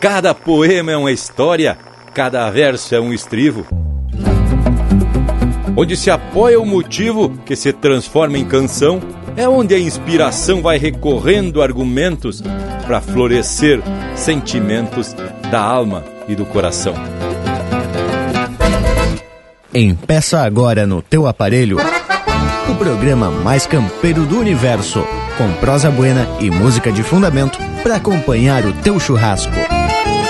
Cada poema é uma história, cada verso é um estrivo. Onde se apoia o motivo que se transforma em canção, é onde a inspiração vai recorrendo argumentos para florescer sentimentos da alma e do coração. Empeça agora no teu aparelho o programa mais campeiro do universo, com prosa buena e música de fundamento para acompanhar o teu churrasco.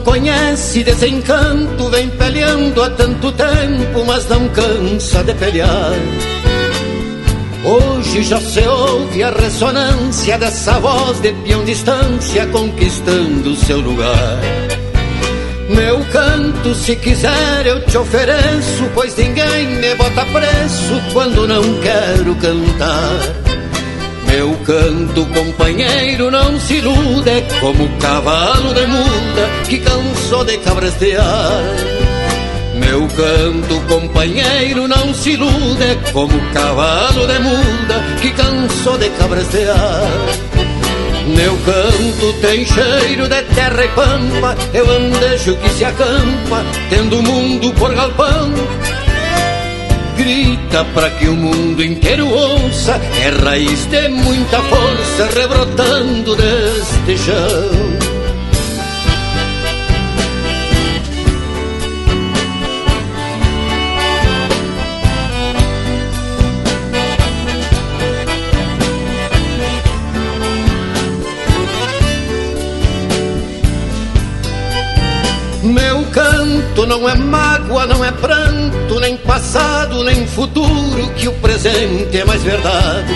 Conhece desencanto, vem peleando há tanto tempo, mas não cansa de pelear. Hoje já se ouve a ressonância dessa voz de peão distância conquistando seu lugar. Meu canto, se quiser, eu te ofereço, pois ninguém me bota preço quando não quero cantar. Meu canto, companheiro, não se ilude como cavalo de muda que cansou de cabrestear. Meu canto, companheiro, não se ilude como cavalo de muda que cansou de cabrestear. Meu canto tem cheiro de terra e pampa, eu andejo que se acampa, tendo o mundo por galpão grita para que o mundo inteiro ouça, é raiz de muita força rebrotando deste chão. Meu canto não é mágoa, não é pranto, passado, nem futuro, que o presente é mais verdade.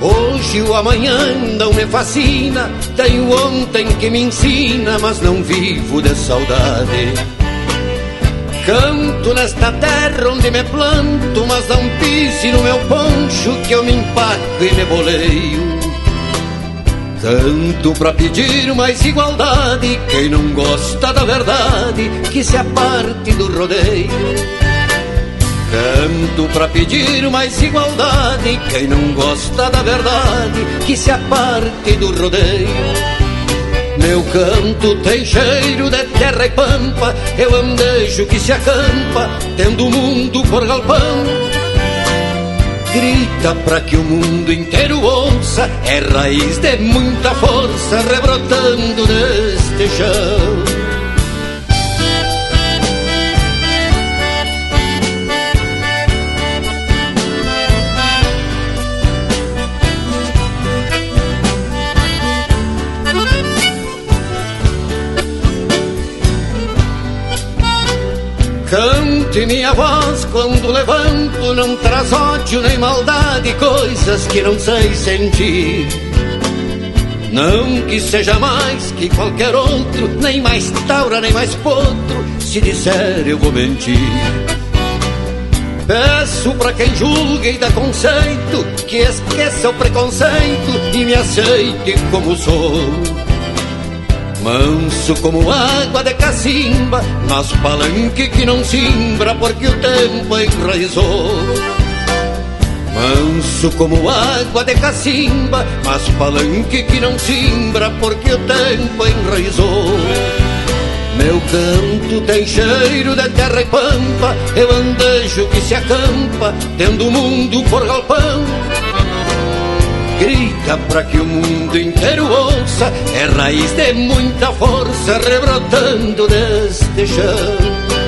Hoje o amanhã não me fascina, tenho ontem que me ensina, mas não vivo de saudade. Canto nesta terra onde me planto, mas não pise no meu poncho que eu me empaco e me boleio. Tanto pra pedir mais igualdade, quem não gosta da verdade, que se aparte do rodeio. Canto pra pedir mais igualdade, quem não gosta da verdade, que se aparte do rodeio. Meu canto tem cheiro de terra e pampa, eu andejo que se acampa, tendo o mundo por galpão grita para que o mundo inteiro ouça, é raiz de muita força rebrotando neste chão. Cante minha voz quando levanto, não traz ódio nem maldade, coisas que não sei sentir. Não que seja mais que qualquer outro, nem mais taura, nem mais potro, se disser eu vou mentir. Peço pra quem julga e dá conceito, que esqueça o preconceito e me aceite como sou. Manso como água de cacimba, mas palanque que não simbra porque o tempo enraizou. Manso como água de cacimba, mas palanque que não simbra porque o tempo enraizou. Meu canto tem cheiro de terra e pampa, eu andejo que se acampa, tendo o mundo por galpão grita para que o mundo inteiro ouça, é raiz de muita força rebrotando deste chão.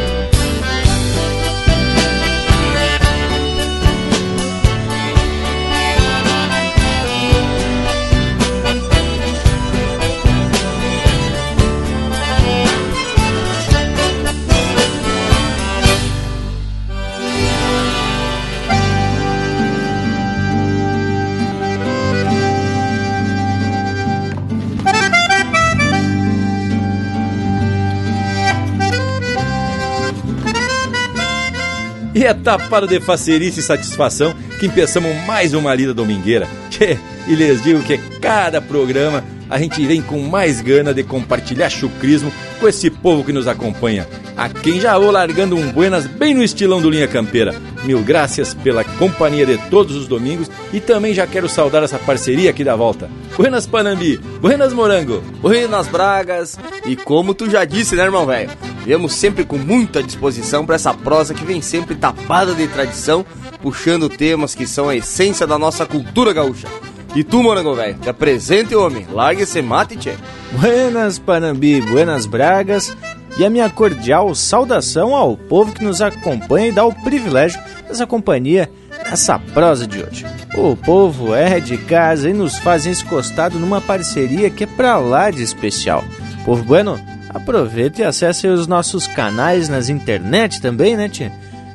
É tapado de facerice e satisfação que empeçamos mais uma lida domingueira. Tchê, e lhes digo que cada programa a gente vem com mais gana de compartilhar chucrismo com esse povo que nos acompanha. A quem já vou largando um buenas bem no estilão do Linha Campeira. Mil graças pela companhia de todos os domingos e também já quero saudar essa parceria aqui da volta. Buenas Panambi, buenas Morango, buenas Bragas. E como tu já disse, né, irmão velho? Viemos sempre com muita disposição para essa prosa que vem sempre tapada de tradição, puxando temas que são a essência da nossa cultura gaúcha. E tu, morango velho, te apresente, homem. Largue esse mate, tchê. Buenas, Panambi, buenas Bragas. E a minha cordial saudação ao povo que nos acompanha e dá o privilégio dessa companhia nessa prosa de hoje. O povo é de casa e nos faz escostado numa parceria que é pra lá de especial. Povo bueno, aproveita e acesse os nossos canais nas internet também, né, tia?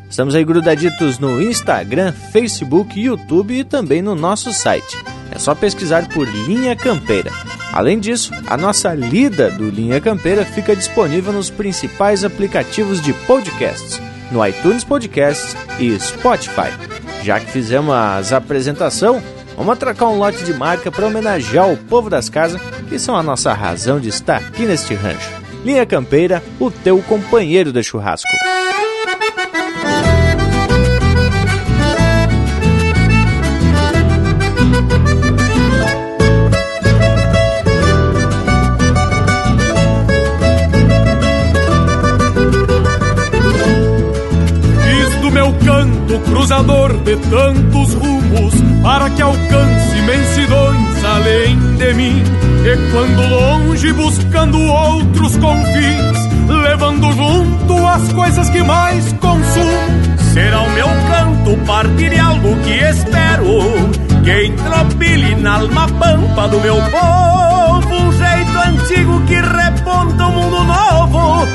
Estamos aí grudaditos no Instagram, Facebook, YouTube e também no nosso site. É só pesquisar por Linha Campeira. Além disso, a nossa lida do Linha Campeira fica disponível nos principais aplicativos de podcasts, no iTunes Podcasts e Spotify. Já que fizemos as apresentação, vamos atracar um lote de marca para homenagear o povo das casas, que são a nossa razão de estar aqui neste rancho. Linha Campeira, o teu companheiro de churrasco. De tantos rumos para que alcance imensidões além de mim. E quando longe buscando outros confins, levando junto as coisas que mais consumo, será o meu canto partir algo que espero que entropile na alma pampa do meu povo antigo que reponta um mundo novo,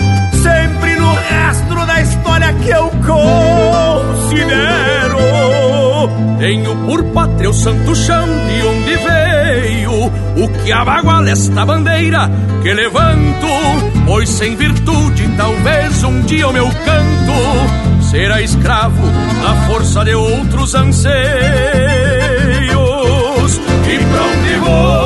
sempre no rastro da história que eu considero. Tenho por pátria o santo chão de onde veio, o que abaguala esta bandeira que levanto, pois sem virtude talvez um dia o meu canto será escravo da força de outros anseios. E pra onde vou?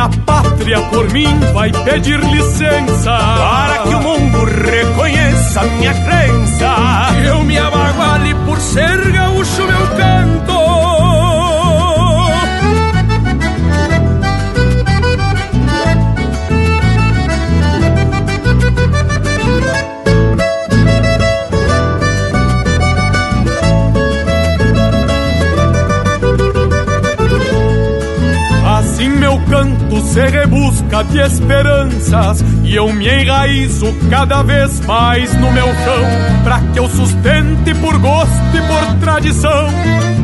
minha pátria por mim vai pedir licença para que o mundo reconheça minha crença. Eu me abaguale por ser se rebusca de esperanças e eu me enraizo cada vez mais no meu chão, para que eu sustente por gosto e por tradição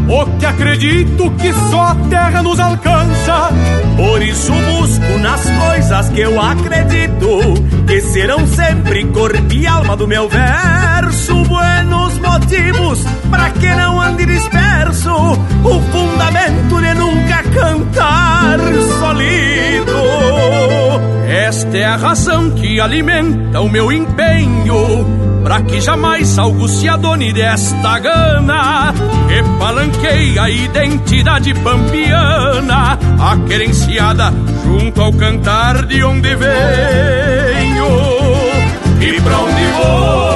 o que acredito que só a terra nos alcança. Por isso busco nas coisas que eu acredito que serão sempre corpo e alma do meu verso. Buenos motivos para que não ande disperso, o fundamento de nunca cantar solido. Esta é a razão que alimenta o meu empenho Pra que jamais algo se adone desta gana. Que palanqueia a identidade pampiana A querenciada junto ao cantar de onde venho. E pra onde vou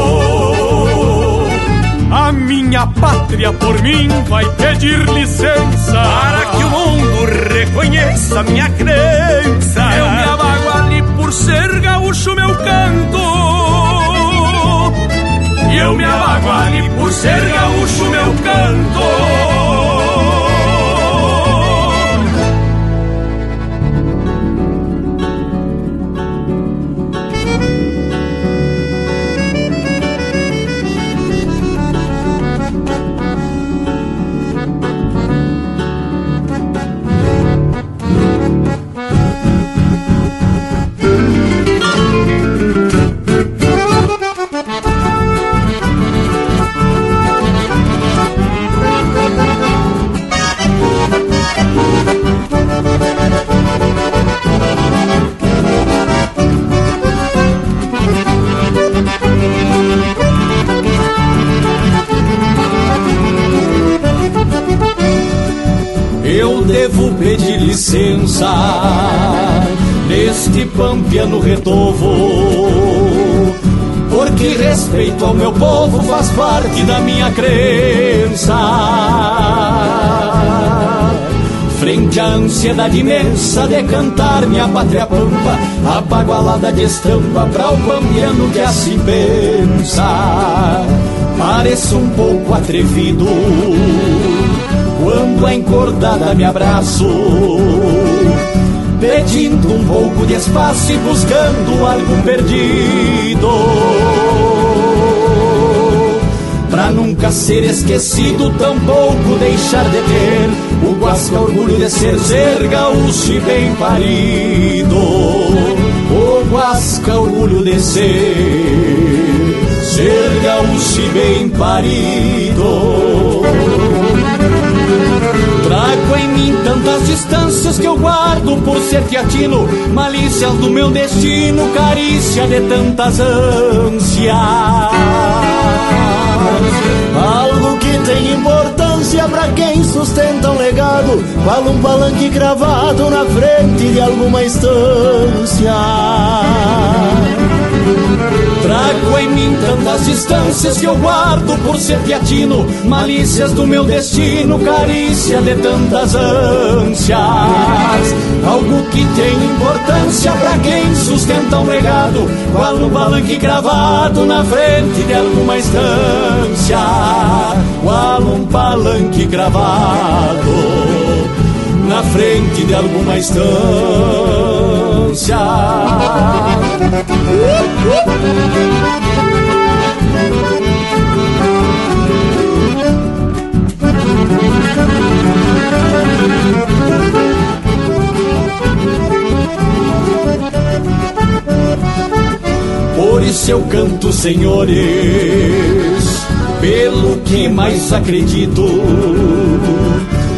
pátria por mim vai pedir licença para que o mundo reconheça minha crença. Eu me abago ali por ser gaúcho, meu canto. E eu me abago ali por ser gaúcho, meu canto. Ansiedade imensa de cantar minha pátria pampa, apagualada de estampa para o pampiano que assim pensa. Pareço um pouco atrevido quando a encordada me abraço, pedindo um pouco de espaço e buscando algo perdido. Nunca ser esquecido, tampouco deixar de ter o guasca orgulho de ser ser gaúcho e bem parido. O guasca orgulho de ser ser gaúcho e bem parido. Em mim tantas distâncias que eu guardo por ser teatino, malícias do meu destino, carícia de tantas ânsias. Algo que tem importância para quem sustenta um legado, qual um palanque cravado na frente de alguma estância. Trago em mim tantas distâncias que eu guardo por ser teatino, malícias do meu destino, carícia de tantas ânsias. Algo que tem importância para quem sustenta um legado, qual no balanque gravado na frente de alguma estância, qual um palanque gravado na frente de alguma estância. Por isso eu canto, senhores, pelo que mais acredito.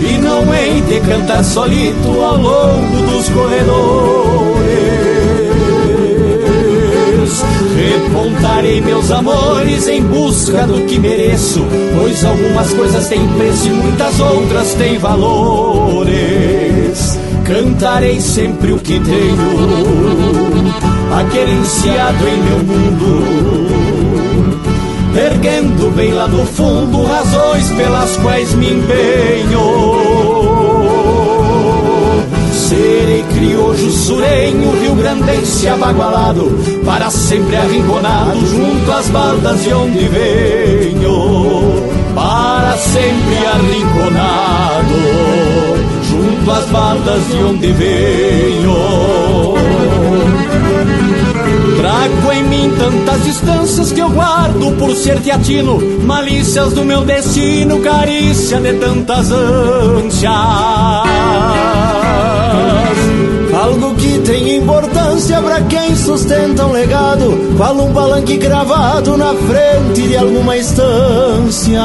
E não hei de cantar solito ao longo dos corredores. Repontarei meus amores em busca do que mereço, pois algumas coisas têm preço e muitas outras têm valores. Cantarei sempre o que tenho, aquerenciado em meu mundo, erguendo bem lá no fundo razões pelas quais me empenho. Serei criojo surenho, rio grandense abagualado, para sempre arrinconado junto às baldas de onde venho. Para sempre arrinconado, junto às baldas de onde venho. Trago em mim tantas distâncias que eu guardo por ser teatino, malícias do meu destino, carícia de tantas ânsias. Algo que tem importância para quem sustenta um legado, qual um palanque cravado na frente de alguma estância.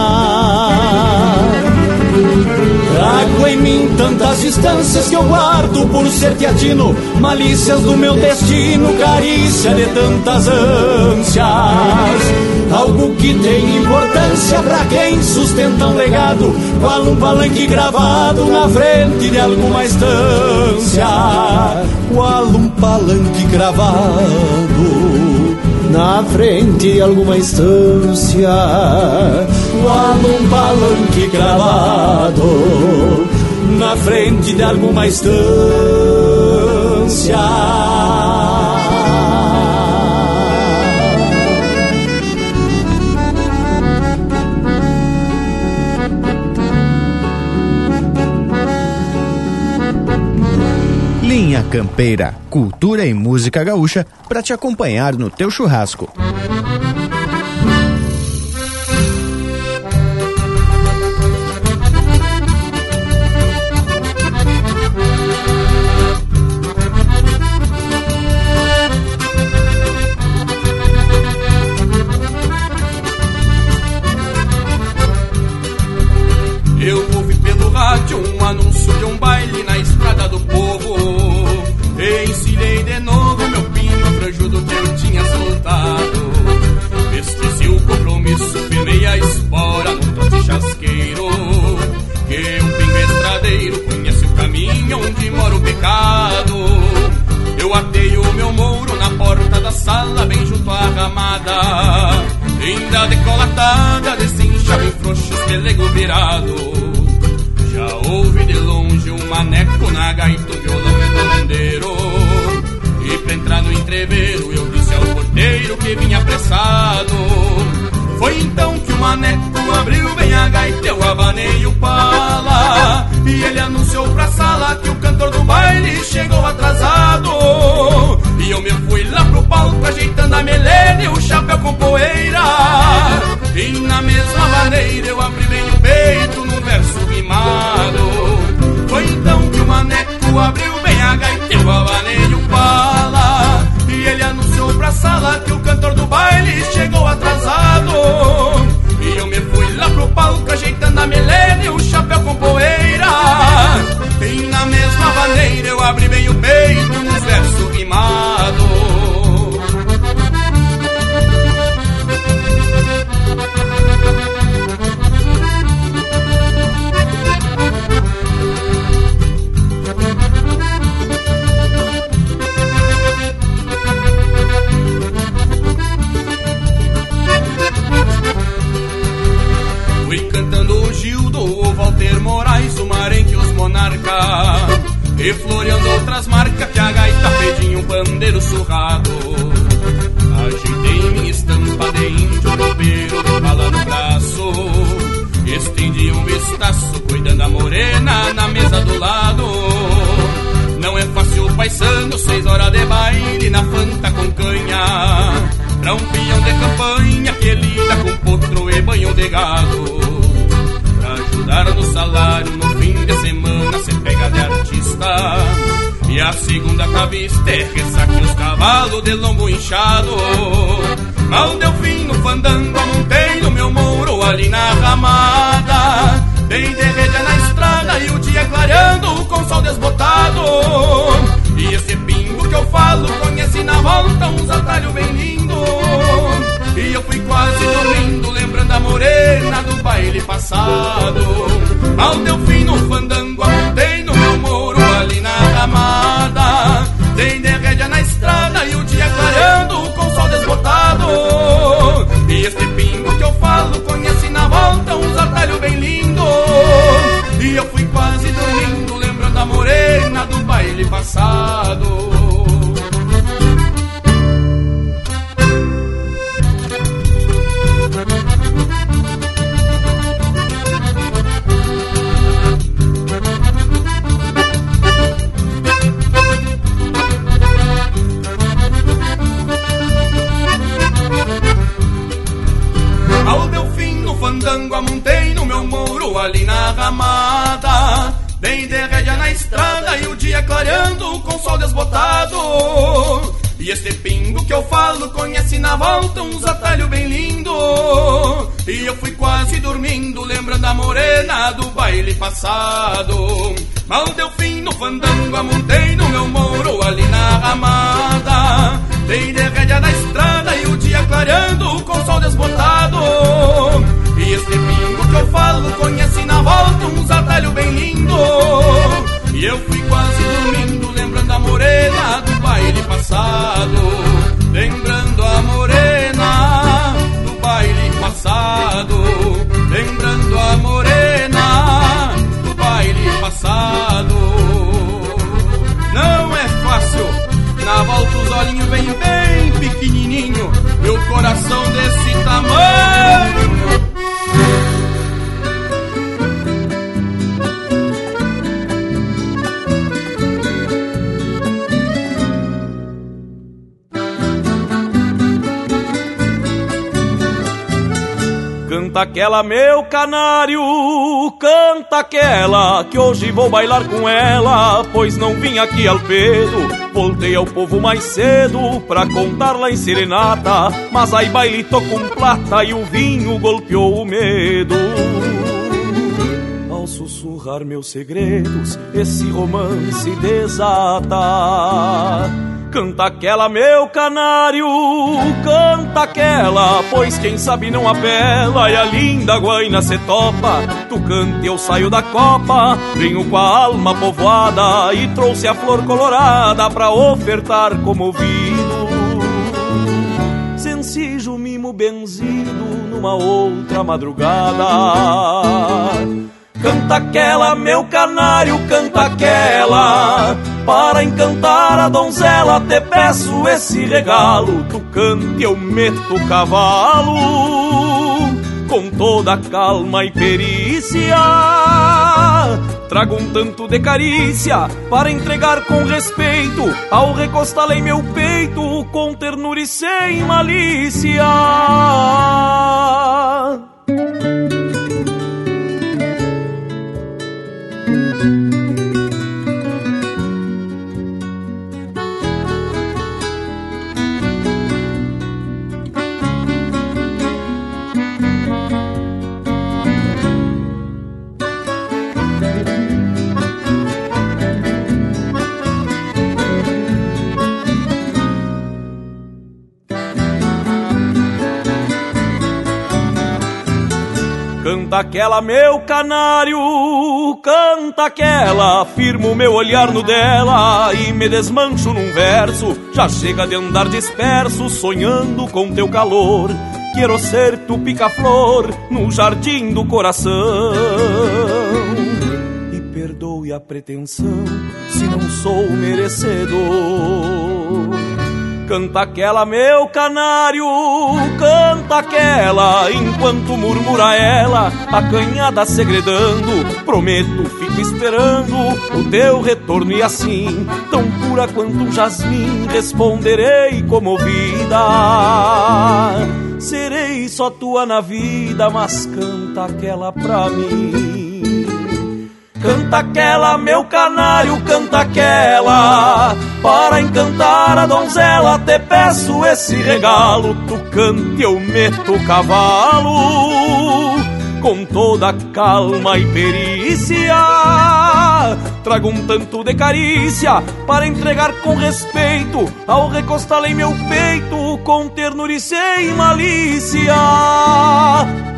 Trago em mim tantas distâncias que eu guardo por ser teatino, malícias do meu destino, carícia de tantas ânsias. Algo que tem importância para quem sustenta um legado, qual um palanque gravado na frente de alguma estância. Qual um palanque gravado na frente de alguma estância situado um palanque cravado na frente de alguma estância. Linha Campeira, cultura e música gaúcha para te acompanhar no teu churrasco. que vinha apressado. Foi então que o maneco abriu bem a gaita, eu abanei o pala. E ele anunciou pra sala que o cantor do baile chegou atrasado. E eu me fui lá pro palco ajeitando a melena e o chapéu com poeira. E na mesma maneira eu abri bem o peito num verso rimado. Foi então que o maneco abriu bem a gaita, eu abanei o pala pra sala que o cantor do baile chegou atrasado. E eu me fui lá pro palco ajeitando a melena e o chapéu com poeira. E na mesma maneira eu abri bem o peito um verso rimado. E a segunda cabeça terça é que os cavalos de longo inchado. Mal deu fim no fandango, montei no meu muro ali na ramada. Bem derreta na estrada e o dia clareando com sol desbotado. E esse pingo que eu falo conheci na volta uns atalhos bem lindos e eu fui quase dormindo, lembrando a morena do baile passado. Ao deu fim no fandango, apontei amada. Tem derrédia na estrada e o dia clareando com o sol desbotado. E este pingo que eu falo conheci na volta um atalhos bem lindo. E eu fui quase dormindo, lembrando a morena do baile passado. Ali na ramada, bem de na estrada e o dia clareando com sol desbotado. E este pingo que eu falo conhece na volta uns atalhos bem lindo. E eu fui quase dormindo, lembrando a morena do baile passado. Mal deu fim no fandango, amontei no meu moro ali na ramada. Bem de na estrada e o dia clareando com sol desbotado. E este pingo que eu falo conhece na volta uns atalhos bem lindo. E eu fui quase dormindo lembrando a morena do baile passado. Lembrando a morena do baile passado. Lembrando a morena do baile passado. Não é fácil. Na volta os olhinhos vem bem pequenininho. Meu coração desse tamanho. Canta aquela, meu canário, canta aquela, que hoje vou bailar com ela, pois não vim aqui ao pedo. Voltei ao povo mais cedo pra contar lá em serenata, mas aí baile tô com plata e o vinho golpeou o medo. Ao sussurrar meus segredos, esse romance desata. Canta aquela, meu canário, canta aquela, pois quem sabe não apela e a linda guaina se topa. Tu canta eu saio da copa, venho com a alma povoada e trouxe a flor colorada pra ofertar como ouvido. Sencijo mimo benzido numa outra madrugada. Canta aquela, meu canário, canta aquela. Para encantar a donzela, te peço esse regalo. Tu cante, eu meto o cavalo. Com toda calma e perícia. Trago um tanto de carícia para entregar com respeito. Ao recostá-la em meu peito, com ternura e sem malícia. Canta aquela, meu canário, canta aquela, firmo meu olhar no dela e me desmancho num verso. Já chega de andar disperso, sonhando com teu calor. Quero ser tu pica-flor no jardim do coração. E perdoe a pretensão se não sou merecedor. Canta aquela, meu canário, canta aquela, enquanto murmura ela, acanhada segredando. Prometo, fico esperando o teu retorno e assim, tão pura quanto um jasmim, responderei comovida. Serei só tua na vida, mas canta aquela pra mim. Canta aquela, meu canário, canta aquela. Para encantar a donzela, te peço esse regalo. Tu cante, eu meto o cavalo. Com toda calma e perícia. Trago um tanto de carícia para entregar com respeito. Ao recostá-la em meu peito, com ternura e sem malícia.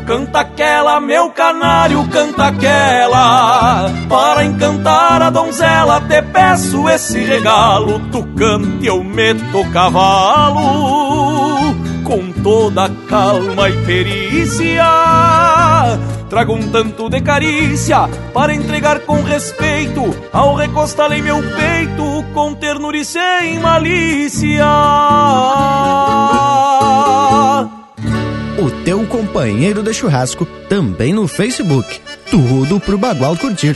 Canta aquela, meu canário, canta aquela. Para encantar a donzela, te peço esse regalo. Tu cante, eu meto cavalo. Toda calma e perícia. Trago um tanto de carícia para entregar com respeito. Ao recostá-la em meu peito, com ternura e sem malícia o teu companheiro de churrasco, também no Facebook. Tudo pro Bagual curtir.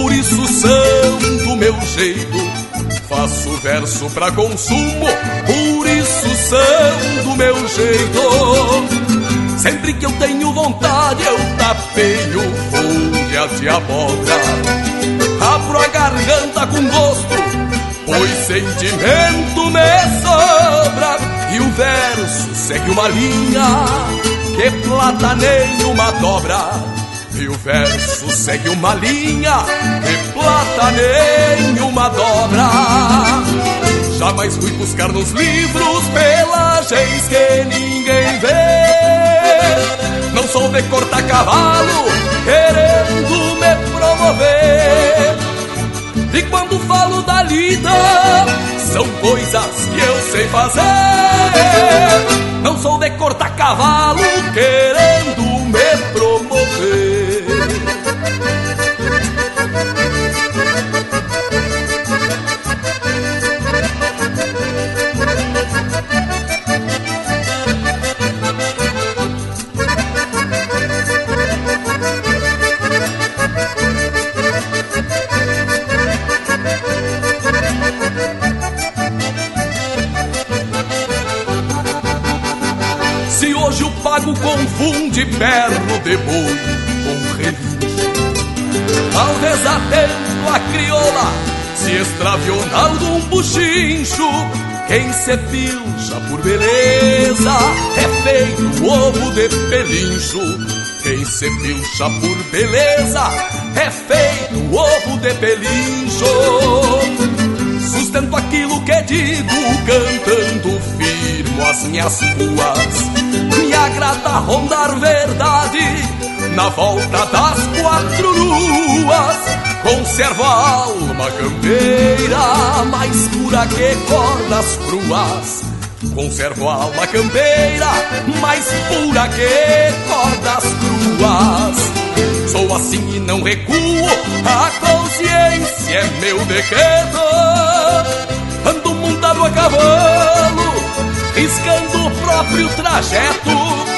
por isso do meu jeito. Faço verso pra consumo, por isso são do meu jeito. Sempre que eu tenho vontade, eu tapeio folha de abóbora abro a garganta com gosto, pois sentimento me sobra e o verso segue uma linha que plata nenhuma dobra. E o verso segue uma linha de plata nenhuma dobra. Jamais fui buscar nos livros pelagens que ninguém vê. Não sou de cortar cavalo querendo me promover. E quando falo da lida, são coisas que eu sei fazer. Não sou de cortar cavalo querendo confunde perno de boi com relincho. Talvez atento a crioula se extraviou em algum buchincho. Quem se pilcha por beleza é feito ovo de pelincho. Quem se pilcha por beleza é feito ovo de pelincho. Sustento aquilo que digo, cantando firmo as minhas ruas. Me agrada rondar verdade na volta das quatro luas. Conservo a alma campeira, mais pura que cordas cruas. Conservo a alma campeira, mais pura que cordas cruas. Sou assim e não recuo, a consciência é meu decreto. Ando montado a cavalo, riscando o próprio trajeto.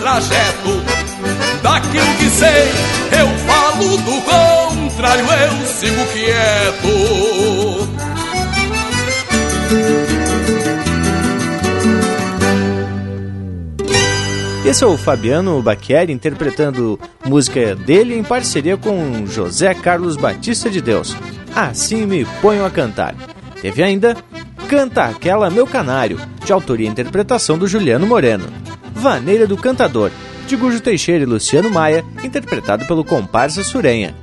trajeto. Daquilo que sei, eu falo, do contrário eu sigo quieto. Esse é o Fabiano Bacchieri interpretando música dele em parceria com José Carlos Batista de Deus. Assim me ponho a cantar. Teve ainda Canta Aquela Meu Canário, de autoria e interpretação do Juliano Moreno. Vaneira do Cantador, de Gujo Teixeira e Luciano Maia, interpretado pelo comparsa Surenha.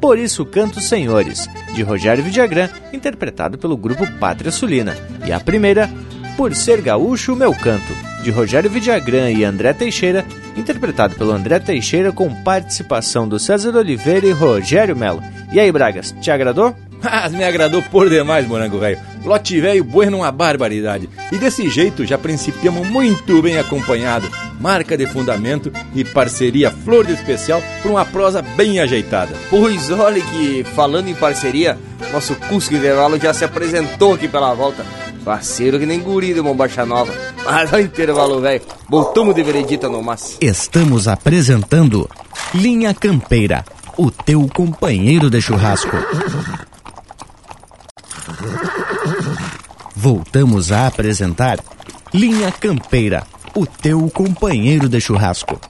Por isso canto Senhores, de Rogério Vidagrã, interpretado pelo grupo Pátria Sulina. E a primeira, Por Ser Gaúcho, Meu Canto, de Rogério Vidagrã e André Teixeira, interpretado pelo André Teixeira com participação do César Oliveira e Rogério Melo. E aí, Bragas, te agradou? Mas me agradou por demais, morango velho. Lote velho bueno uma barbaridade. E desse jeito já principiamos muito bem acompanhado. Marca de fundamento e parceria flor de especial por uma prosa bem ajeitada. Pois olha que, falando em parceria, nosso Cusco Intervalo já se apresentou aqui pela volta. Parceiro que nem guri de bombacha nova. Mas olha o intervalo, velho. Voltamos de veredita no mas. Estamos apresentando Linha Campeira, o teu companheiro de churrasco. Voltamos a apresentar Linha Campeira, o teu companheiro de churrasco.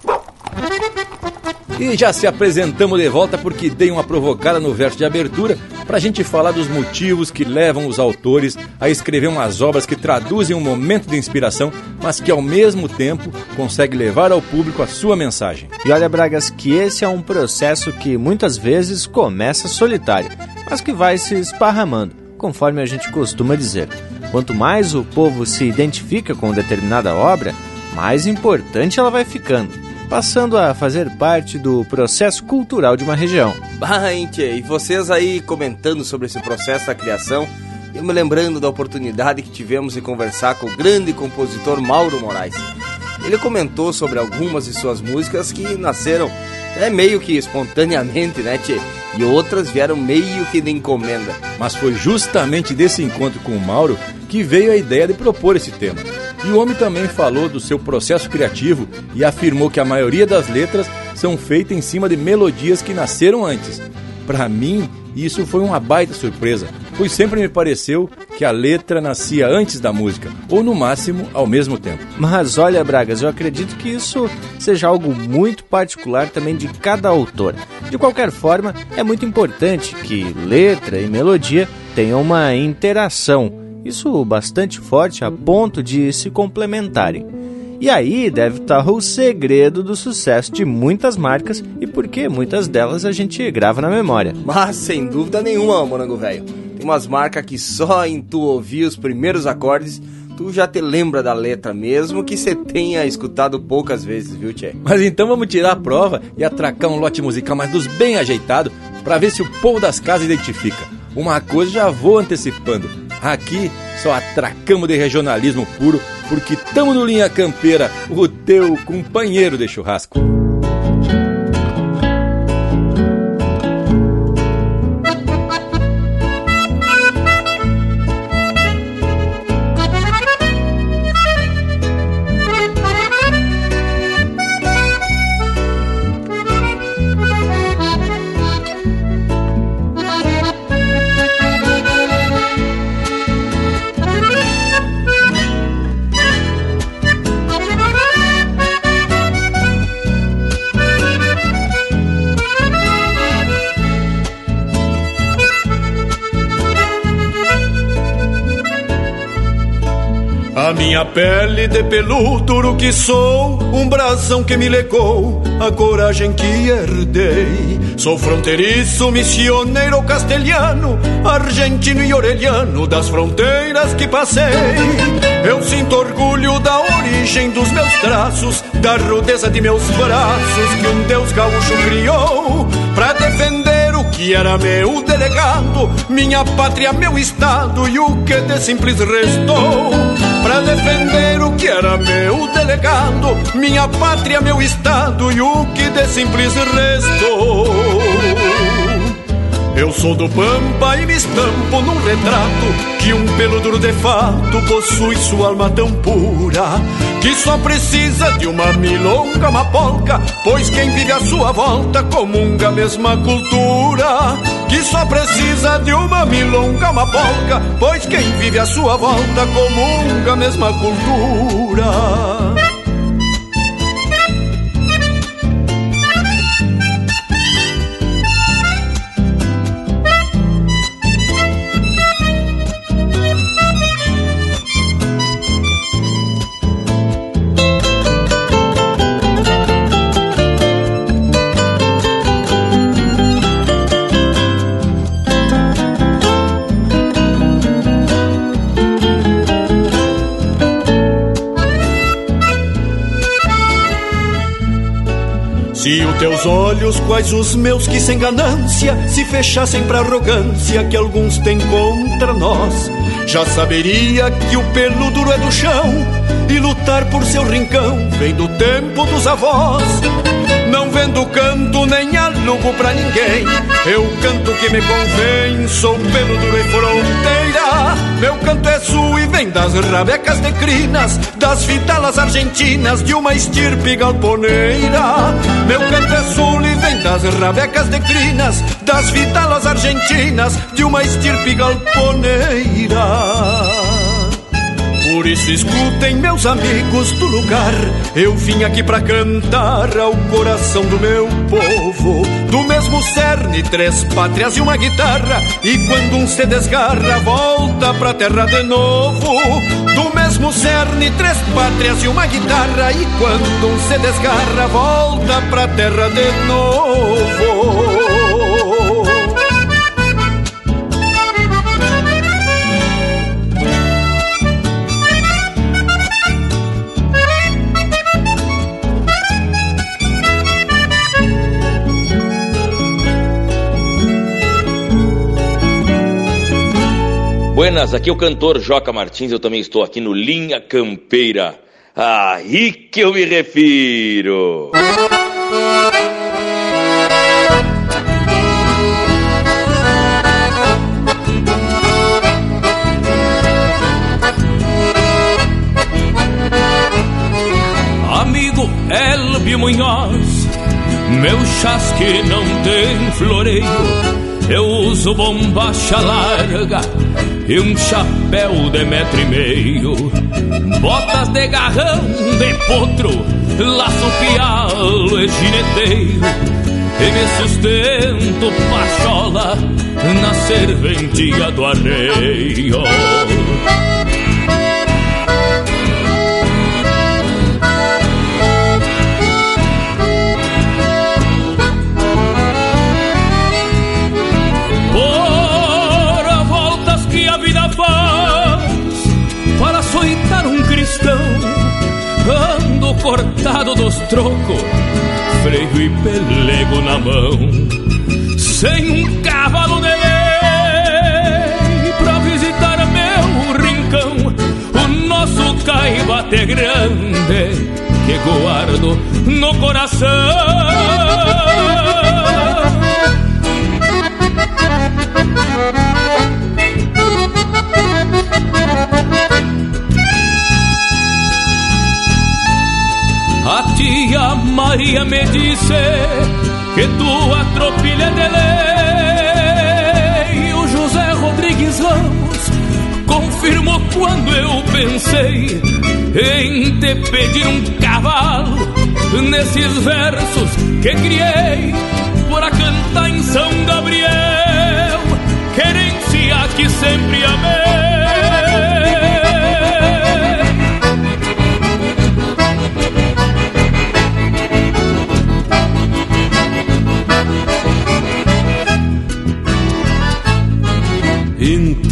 E já se apresentamos de volta porque dei uma provocada no verso de abertura para a gente falar dos motivos que levam os autores a escrever umas obras que traduzem um momento de inspiração, mas que ao mesmo tempo consegue levar ao público a sua mensagem. E olha, Bragas, que esse é um processo que muitas vezes começa solitário, mas que vai se esparramando, conforme a gente costuma dizer. Quanto mais o povo se identifica com determinada obra, mais importante ela vai ficando, passando a fazer parte do processo cultural de uma região. Bah, e vocês aí comentando sobre esse processo da criação, eu me lembrando da oportunidade que tivemos de conversar com o grande compositor Mauro Moraes. Ele comentou sobre algumas de suas músicas que nasceram é meio que espontaneamente, né, tchê? E outras vieram meio que de encomenda. Mas foi justamente desse encontro com o Mauro que veio a ideia de propor esse tema. E o homem também falou do seu processo criativo e afirmou que a maioria das letras são feitas em cima de melodias que nasceram antes. Para mim, isso foi uma baita surpresa, pois sempre me pareceu que a letra nascia antes da música, ou no máximo ao mesmo tempo. Mas olha, Bragas, eu acredito que isso seja algo muito particular também de cada autor. De qualquer forma, é muito importante que letra e melodia tenham uma interação, isso bastante forte a ponto de se complementarem. E aí deve estar o segredo do sucesso de muitas marcas e porque muitas delas a gente grava na memória. Mas sem dúvida nenhuma, Morango Velho. Tem umas marcas que só em tu ouvir os primeiros acordes tu já te lembra da letra, mesmo que você tenha escutado poucas vezes, viu, Tchê? Mas então vamos tirar a prova e atracar um lote musical mais dos bem ajeitado para ver se o povo das casas identifica. Uma coisa já vou antecipando. Aqui só atracamos de regionalismo puro porque tamo no Linha Campeira, o teu companheiro de churrasco. Minha pele de peludo que sou, um brasão que me legou, a coragem que herdei. Sou fronteiriço, missioneiro castelhano, argentino e orelhano das fronteiras que passei. Eu sinto orgulho da origem dos meus traços, da rudeza de meus braços que um Deus gaúcho criou para defender que era meu delegado, minha pátria, meu estado e o que de simples restou para defender o que era meu delegado, minha pátria, meu estado e o que de simples restou. Eu sou do Pampa e me estampo num retrato Que um pelo duro de fato possui sua alma tão pura Que só precisa de uma milonga, uma polca Pois quem vive à sua volta comunga a mesma cultura Que só precisa de uma milonga, uma polca Pois quem vive à sua volta comunga a mesma cultura teus olhos, quais os meus que sem ganância se fechassem pra arrogância que alguns têm contra nós. Já saberia que o pelo duro é do chão e lutar por seu rincão vem do tempo dos avós. Não vendo canto nem alugo pra ninguém. Eu canto que me convém, sou pelo duro e fronteira. Meu canto é sul e vem das rabecas de crinas, das vitalas argentinas de uma estirpe galponeira. Meu canto é sul e vem das rabecas de crinas, das vitalas argentinas de uma estirpe galponeira. Por isso escutem, meus amigos do lugar. Eu vim aqui pra cantar ao coração do meu povo. Do mesmo cerne, três pátrias e uma guitarra. E quando um se desgarra, volta pra terra de novo. Do mesmo cerne, três pátrias e uma guitarra. E quando um se desgarra, volta pra terra de novo. Buenas, aqui é o cantor Joca Martins, eu também estou aqui no Linha Campeira. Aí que eu me refiro. Amigo Elbio Munhoz, meu chasque não tem floreio. Eu uso bombacha larga e um chapéu de metro e meio, botas de garrão de potro, laço pialo e gineteiro, e me sustento pachola na serventia do arreio. Cortado dos trocos, freio e pelego na mão, sem um cavalo de lei pra visitar meu rincão. O nosso caibate grande que guardo no coração. A tia Maria me disse que tua tropilha de lei. O José Rodrigues Ramos confirmou quando eu pensei em te pedir um cavalo nesses versos que criei por a cantar em São Gabriel, querência que sempre amei.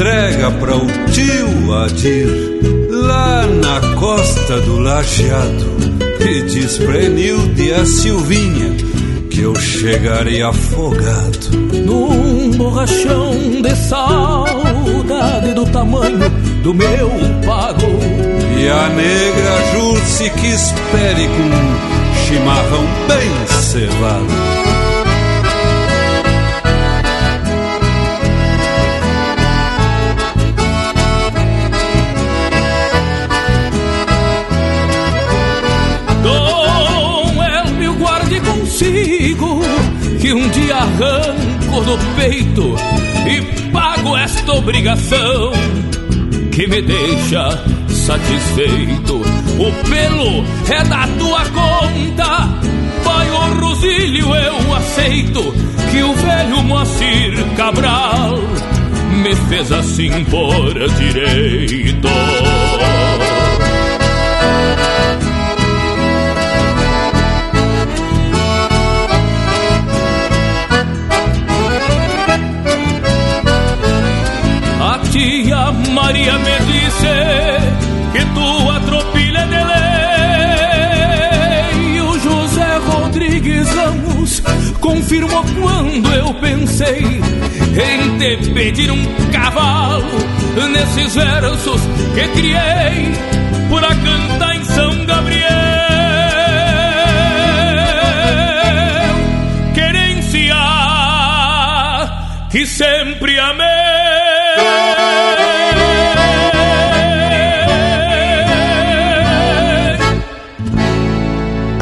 Entrega para o tio Adir, lá na costa do Lajeado, e diz pra Enilde e a Silvinha que eu chegarei afogado. Num borrachão de saudade do tamanho do meu pago. E a negra jurse que espere com chimarrão bem cevado. Que um dia arranco do peito e pago esta obrigação que me deixa satisfeito. O pelo é da tua conta, pai o Rosílio eu aceito que o velho Moacir Cabral me fez assim por direito. Maria me disse que tua tropilha de lei. O José Rodrigues Ramos confirmou quando eu pensei em te pedir um cavalo nesses versos que criei por a cantar em São Gabriel. Querência que sempre amei.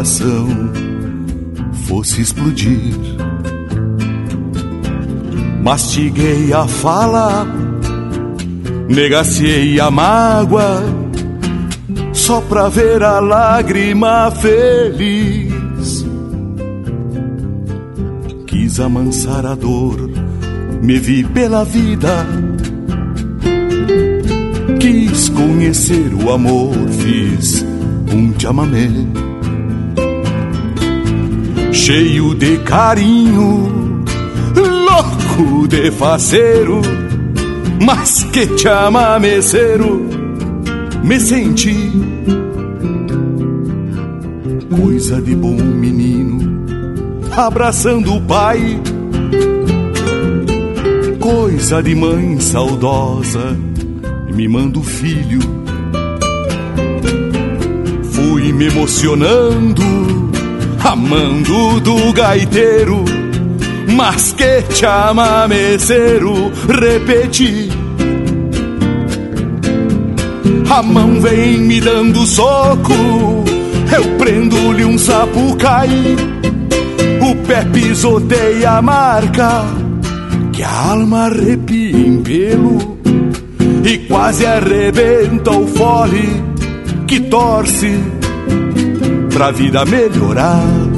Coração fosse explodir. Mastiguei a fala, negaciei a mágoa, só pra ver a lágrima feliz. Quis amansar a dor, me vi pela vida. Quis conhecer o amor, fiz um chamamé cheio de carinho, louco de faceiro, mas que chamameceiro me senti. Coisa de bom menino, abraçando o pai. Coisa de mãe saudosa, me manda o filho. Fui me emocionando amando do gaiteiro, mas que chamameceiro, repeti. A mão vem me dando soco, eu prendo-lhe um sapucaí. O pé pisoteia a marca, que a alma arrepia em pelo, e quase arrebenta o fole que torce pra vida melhorar.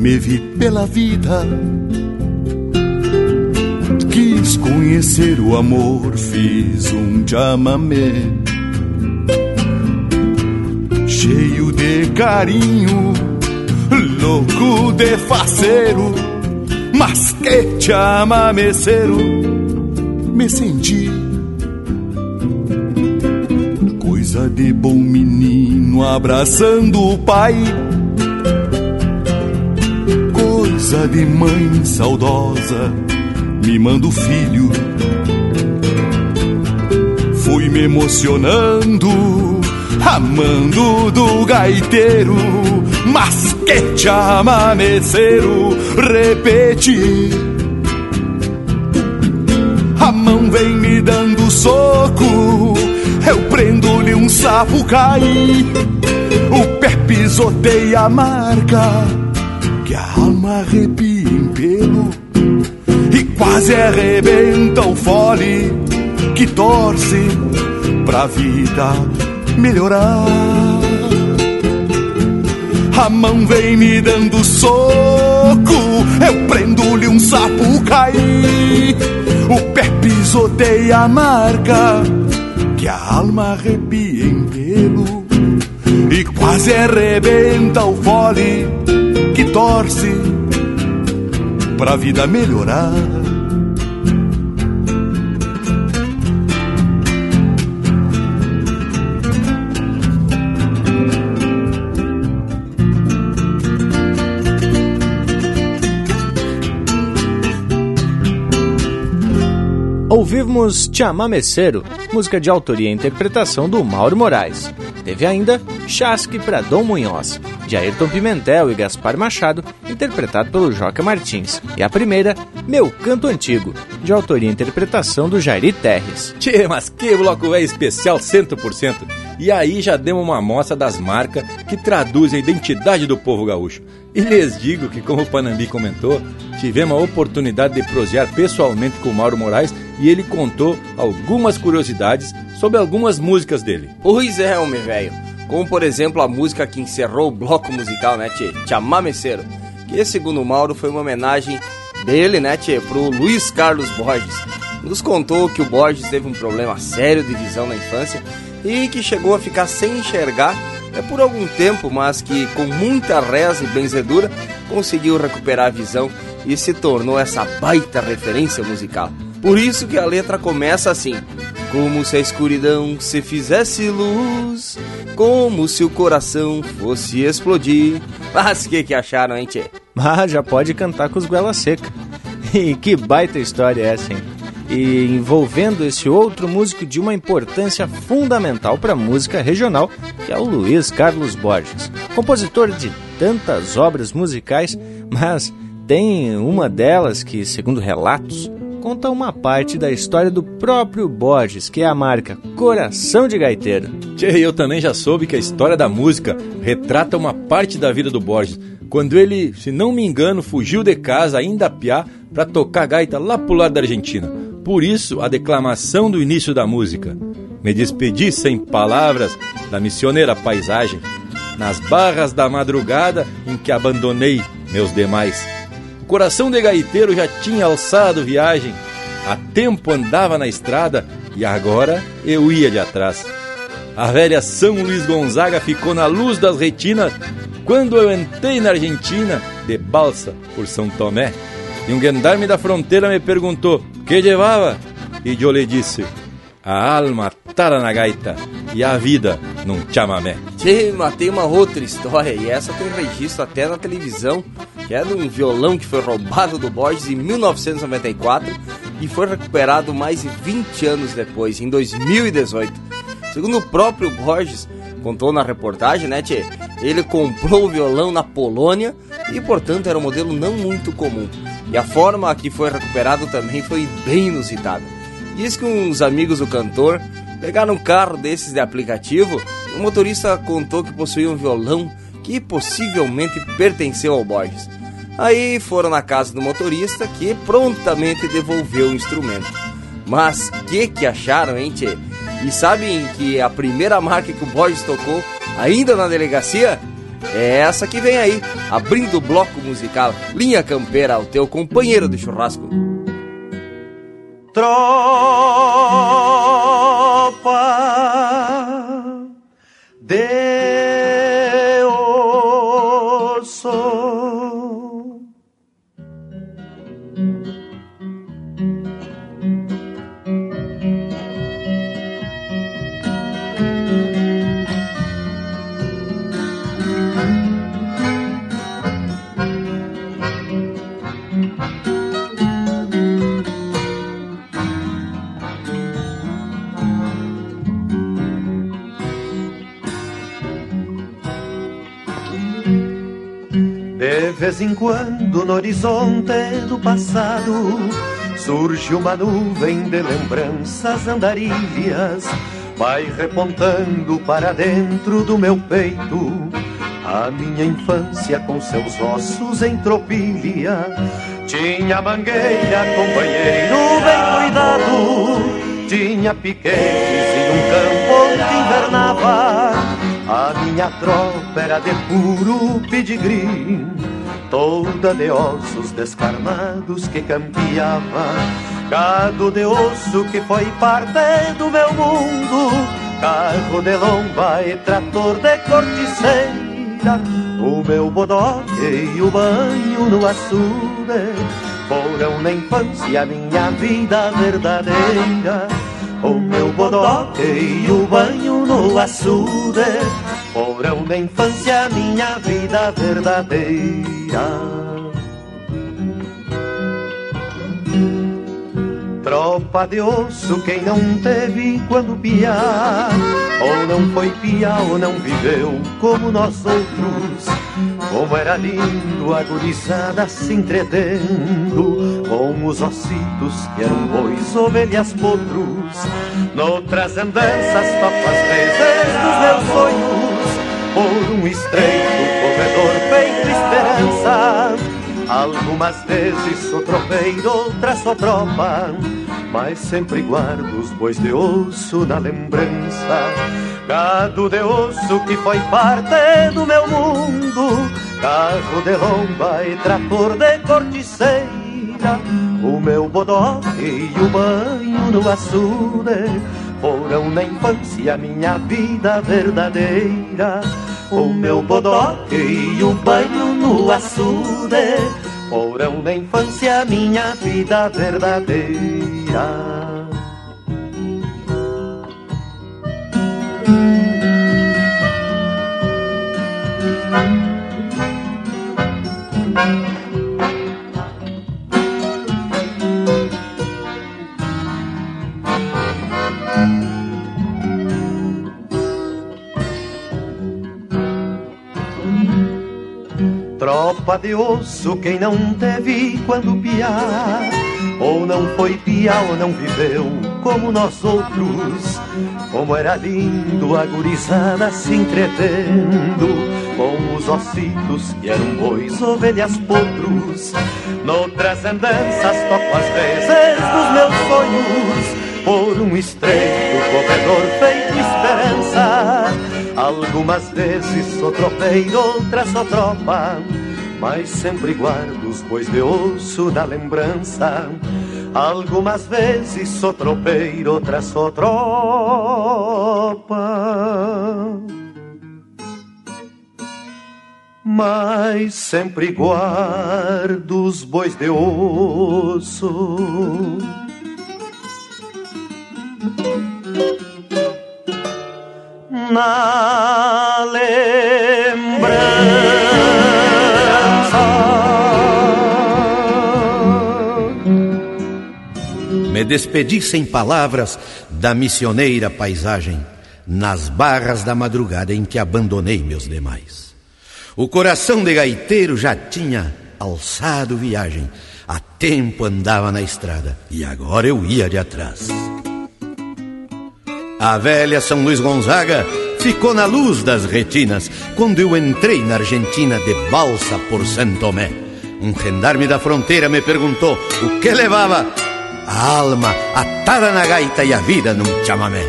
Me vi pela vida. Quis conhecer o amor, fiz um chamamé. Cheio de carinho, louco de faceiro, mas que chamameceiro me senti. Coisa de bom menino abraçando o pai. De mãe saudosa mimando o filho. Fui me emocionando, amando do gaiteiro, mas que chamameceiro, repeti. A mão vem me dando soco, eu prendo-lhe um sapucaí. O pé pisoteia a marca, arrepia em pelo. E quase arrebenta o fole que torce pra vida melhorar. A mão vem me dando soco, eu prendo-lhe um sapucaí. O pé pisoteia a marca que a alma arrepia em pelo e quase arrebenta o fole que torce pra vida melhorar. Ouvimos Chamameceiro, música de autoria e interpretação do Mauro Moraes. Teve ainda Chasque para Dom Munhoz, de Ayrton Pimentel e Gaspar Machado, interpretado pelo Joca Martins. E a primeira, Meu Canto Antigo, de autoria e interpretação do Jairi Terres. Tchê, mas que bloco é especial 100%. E aí já demos uma amostra das marcas que traduzem a identidade do povo gaúcho. E lhes digo que, como o Panambi comentou, tivemos a oportunidade de prosear pessoalmente com o Mauro Moraes e ele contou algumas curiosidades sobre algumas músicas dele. Pois é, homem velho. Como, por exemplo, a música que encerrou o bloco musical, né, tchê? Chamameceiro. Que, segundo Mauro, foi uma homenagem dele, né, tchê, pro Luiz Carlos Borges. Nos contou que o Borges teve um problema sério de visão na infância e que chegou a ficar sem enxergar é por algum tempo, mas que com muita reza e benzedura conseguiu recuperar a visão e se tornou essa baita referência musical. Por isso que a letra começa assim: Como se a escuridão se fizesse luz, como se o coração fosse explodir. Mas que que acharam, hein, tchê? Ah, já pode cantar com os goela seca. E que baita história é essa, hein? E envolvendo esse outro músico de uma importância fundamental para a música regional, que é o Luiz Carlos Borges, compositor de tantas obras musicais, mas tem uma delas que, segundo relatos, conta uma parte da história do próprio Borges, que é a marca Coração de Gaiteiro. Tchê, eu também já soube que a história da música retrata uma parte da vida do Borges, quando ele, se não me engano, fugiu de casa ainda a piá para tocar gaita lá pro lado da Argentina. Por isso, a declamação do início da música. Me despedi sem palavras da missioneira paisagem, nas barras da madrugada em que abandonei meus demais. Coração de gaiteiro já tinha alçado viagem, há tempo andava na estrada e agora eu ia de atrás. A velha São Luís Gonzaga ficou na luz das retinas quando eu entrei na Argentina de balsa por São Tomé. E um gendarme da fronteira me perguntou: que levava? E eu lhe disse: a alma tara na gaita e a vida num chamamé. Tchê, matei uma outra história e essa tem registro até na televisão, que é de um violão que foi roubado do Borges em 1994 e foi recuperado mais de 20 anos depois, em 2018. Segundo o próprio Borges, contou na reportagem, né, tchê? Ele comprou o violão na Polônia e, portanto, era um modelo não muito comum. E a forma que foi recuperado também foi bem inusitada. Diz que uns amigos do cantor pegaram um carro desses de aplicativo e o motorista contou que possuía um violão que possivelmente pertenceu ao Borges. Aí foram na casa do motorista que prontamente devolveu o instrumento. Mas que que acharam, hein, tchê? E sabem que a primeira marca que o Borges tocou, ainda na delegacia, é essa que vem aí, abrindo o bloco musical Linha Campeira, o teu companheiro de churrasco. Tropa vez em quando no horizonte do passado surge uma nuvem de lembranças andarilhas, vai repontando para dentro do meu peito a minha infância com seus ossos em tropilha. Tinha mangueira, companheiro bem cuidado, tinha piquetes e um campo onde invernava. A minha tropa era de puro pedigree, toda de ossos descarnados que campeava. Gado de osso que foi parte do meu mundo, carro de lomba e trator de corticeira. O meu bodoque e o banho no açude foram na infância minha vida verdadeira. O meu bodoque e o banho no açude Foram na infância minha vida verdadeira Tropa de osso quem não teve quando piar? Ou não foi piar ou não viveu como nós outros. Como era lindo a gurizada se entretendo Com os ossitos que eram bois, ovelhas, potros Noutras andanças, papas vezes dos meus sonhos Por um estreito corredor esperança Algumas vezes sou tropeiro, outras sou tropa Mas sempre guardo os bois de osso na lembrança. Gado de osso que foi parte do meu mundo Carro de lomba e trator de corticeira. O meu bodoque e o banho no açude Foram na infância minha vida verdadeira O meu bodoque e o banho no açude foram na infância minha vida verdadeira. Tropa de osso, quem não teve quando piar, ou não foi piar ou não viveu como nós outros. Como era lindo a gurizada se entretendo com os ossitos que eram bois, ovelhas, potros. Noutras andanças toco as vezes dos meus sonhos por um estreito corredor feito esperança. Algumas vezes sou tropeiro, outras sou tropa, mas sempre guardo os bois de osso da lembrança. Algumas vezes sou tropeiro, outras sou tropa. Mas sempre guardo os bois de osso na lembrança. Me despedi sem palavras da missioneira paisagem, nas barras da madrugada em que abandonei meus demais. O coração de gaiteiro já tinha alçado viagem, há tempo andava na estrada e agora eu ia de atrás. A velha São Luís Gonzaga ficou na luz das retinas quando eu entrei na Argentina de balsa por Santo Tomé. Um gendarme da fronteira me perguntou o que levava a alma atada na gaita e a vida num chamamé.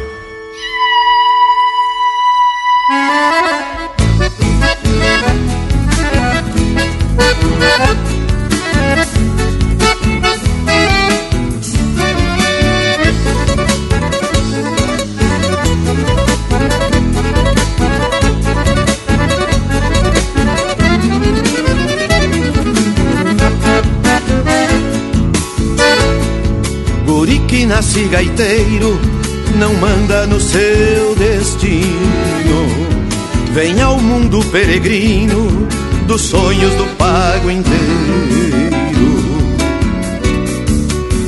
Guri nasce gaiteiro não manda no seu destino. Vem ao mundo peregrino dos sonhos do pago inteiro.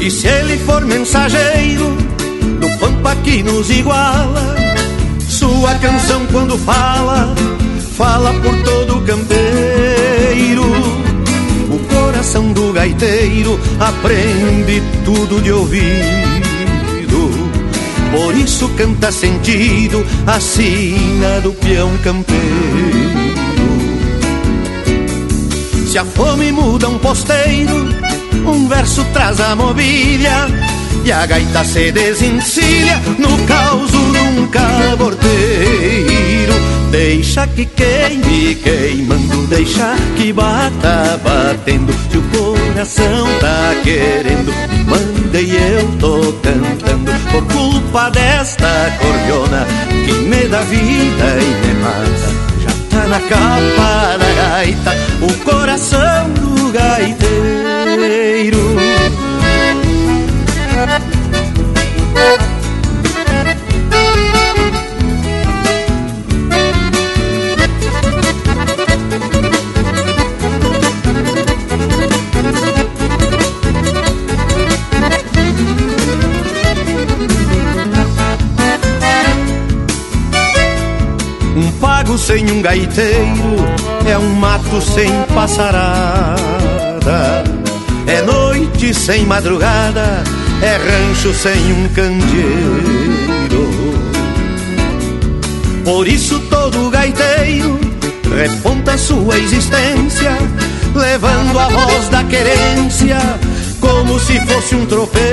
E se ele for mensageiro do pampa que nos iguala, sua canção quando fala, fala por todo campeiro. Coração do gaiteiro aprende tudo de ouvido. Por isso canta sentido a sina do peão campeiro. Se a fome muda um posteiro, um verso traz a mobília e a gaita se desencilha no caos de um caborteiro. Deixa que queime queimando, deixa que bata batendo. Se o coração tá querendo, e eu tô cantando. Por culpa desta cordiona que me dá vida e me mata. Já tá na capa da gaita o coração do gaiteiro. Pago sem um gaiteiro é um mato sem passarada. É noite sem madrugada, é rancho sem um candeeiro. Por isso todo gaiteiro reponta sua existência, levando a voz da querência como se fosse um tropeiro.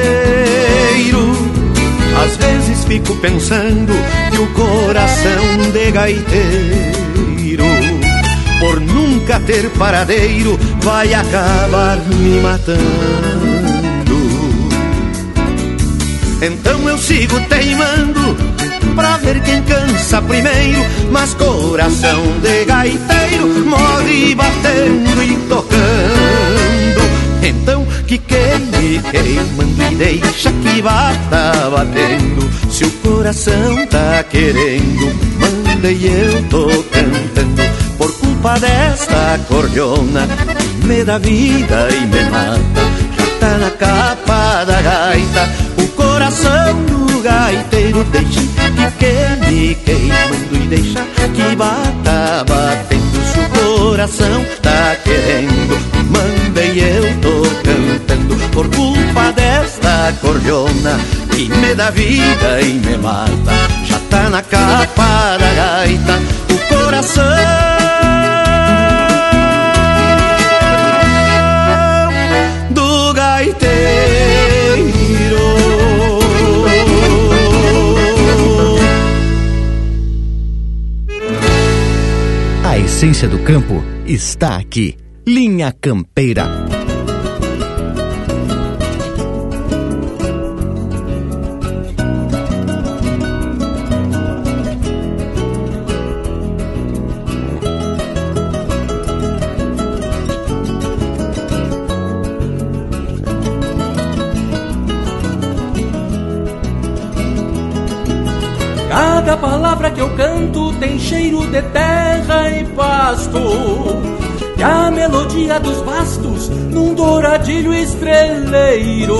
Às vezes fico pensando que o coração de gaiteiro, por nunca ter paradeiro, vai acabar me matando. Então eu sigo teimando pra ver quem cansa primeiro, mas coração de gaiteiro morre batendo e tocando. Que queime queimando e deixa que bata batendo. Se o coração tá querendo, manda e eu tô cantando. Por culpa desta cordiona que me dá vida e me mata. Já tá na capa da gaita, o coração do gaiteiro deixa que queime queimando e deixa que bata batendo. Se o coração tá querendo, manda e eu por culpa desta cordiona que me dá vida e me mata. Já tá na capa da gaita o coração. do gaiteiro. A essência do campo está aqui. Linha Campeira. Cada palavra que eu canto tem cheiro de terra e pasto. E a melodia dos bastos num douradilho estreleiro.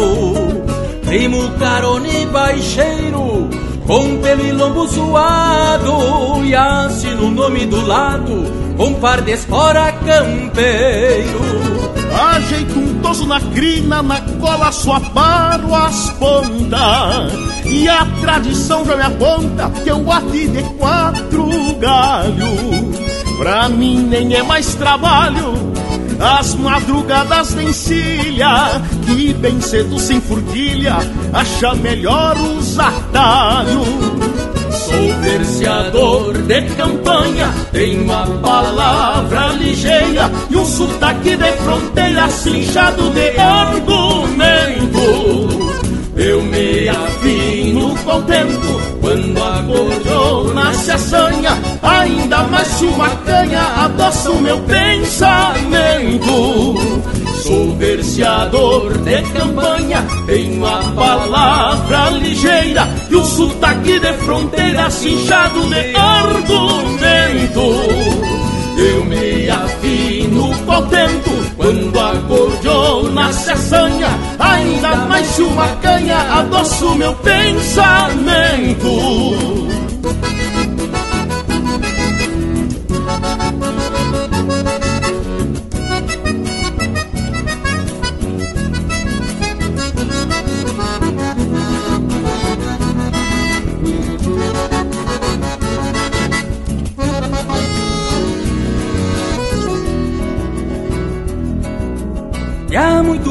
Primo carone baixeiro, com pelo e lombo suado. E assino o nome do lado, com par de espora campeiro. Ajeito um toso na crina, na cola só paro as pontas. E a tradição já me aponta que eu bati de quatro galhos. Pra mim nem é mais trabalho, as madrugadas de encilha, que bem cedo sem furquilha, acha melhor os atalhos. Sou verseador de campanha, tenho uma palavra ligeira e um sotaque de fronteira cinchado de argumento. Eu me afino com o tempo quando a cordona se assanha, ainda mais uma canha adoça o meu pensamento. Sou verseador de campanha, tenho a palavra ligeira e o sotaque de fronteira cinchado de argumento. Eu me afino com o tempo quando a cordiona se assanha, ainda mais uma canha adoça o meu pensamento.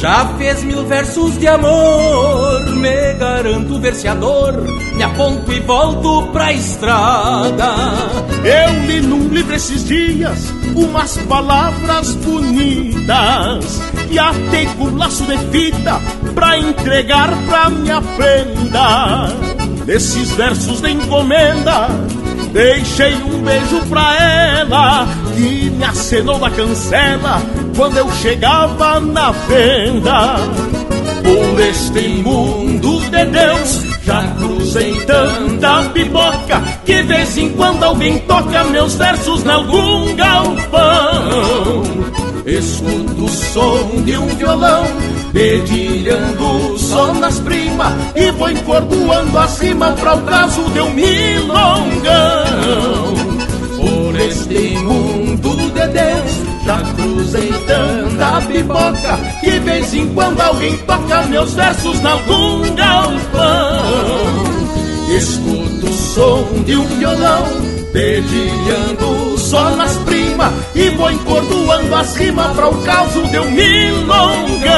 já fez mil versos de amor. Me garanto verseador, me aponto e volto pra estrada. Eu li num livro esses dias umas palavras bonitas e atei por laço de fita pra entregar pra minha prenda. Nesses versos de encomenda, deixei um beijo pra ela que me acenou na cancela quando eu chegava na venda. Por este mundo de Deus, já cruzei tanta pipoca que vez em quando alguém toca meus versos em algum galpão. Escuto o som de um violão dedilhando só nas primas e vou encordoando acima para o caso de um milongão. Por este mundo já cruzei tanta pipoca que vez em quando alguém toca meus versos em algum galpão. Escuto o som de um violão dedilhando só nas primas e vou encordoando as rimas para o caso de um milongão.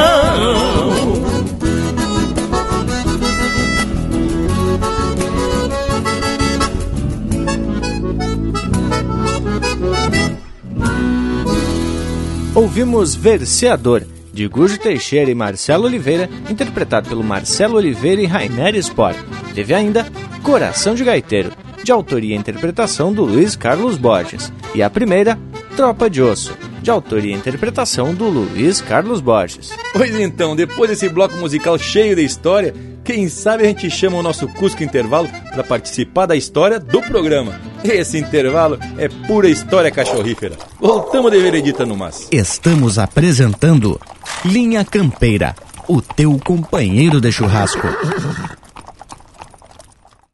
Ouvimos Verseador de Gujo Teixeira e Marcelo Oliveira, interpretado pelo Marcelo Oliveira e Rainer Sport. Teve ainda Coração de Gaiteiro, de autoria e interpretação do Luiz Carlos Borges. E a primeira, Tropa de Osso, de autoria e interpretação do Luiz Carlos Borges. Pois então, depois desse bloco musical cheio de história, quem sabe a gente chama o nosso Cusco Intervalo para participar da história do programa. Esse intervalo é pura história cachorrífera. Voltamos de veredita no mas. Estamos apresentando Linha Campeira, o teu companheiro de churrasco.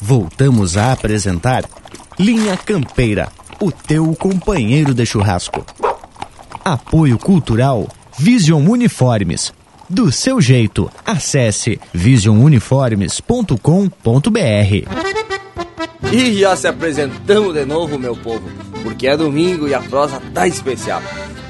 Voltamos a apresentar Linha Campeira, o teu companheiro de churrasco. Apoio Cultural Vision Uniformes. Do seu jeito, acesse visionuniformes.com.br. E já se apresentamos de novo, meu povo, porque é domingo e a prosa tá especial.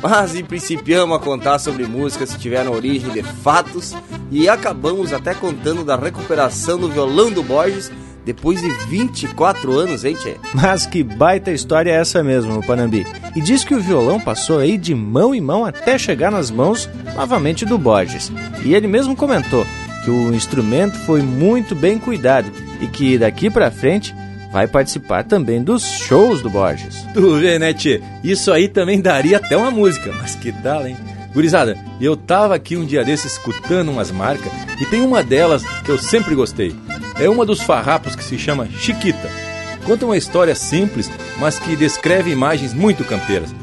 Mas e principiamos a contar sobre músicas que tiveram origem de fatos e acabamos até contando da recuperação do violão do Borges depois de 24 anos, hein, tchê? Mas que baita história é essa mesmo, Panambi. E diz que o violão passou aí de mão em mão até chegar nas mãos novamente do Borges. E ele mesmo comentou que o instrumento foi muito bem cuidado e que daqui para frente vai participar também dos shows do Borges. Tu vê, né, tchê? Isso aí também daria até uma música, mas que tal, hein? Gurizada, eu tava aqui um dia desses escutando umas marcas e tem uma delas que eu sempre gostei é uma dos farrapos que se chama Chiquita. Conta uma história simples, mas que descreve imagens muito campeiras.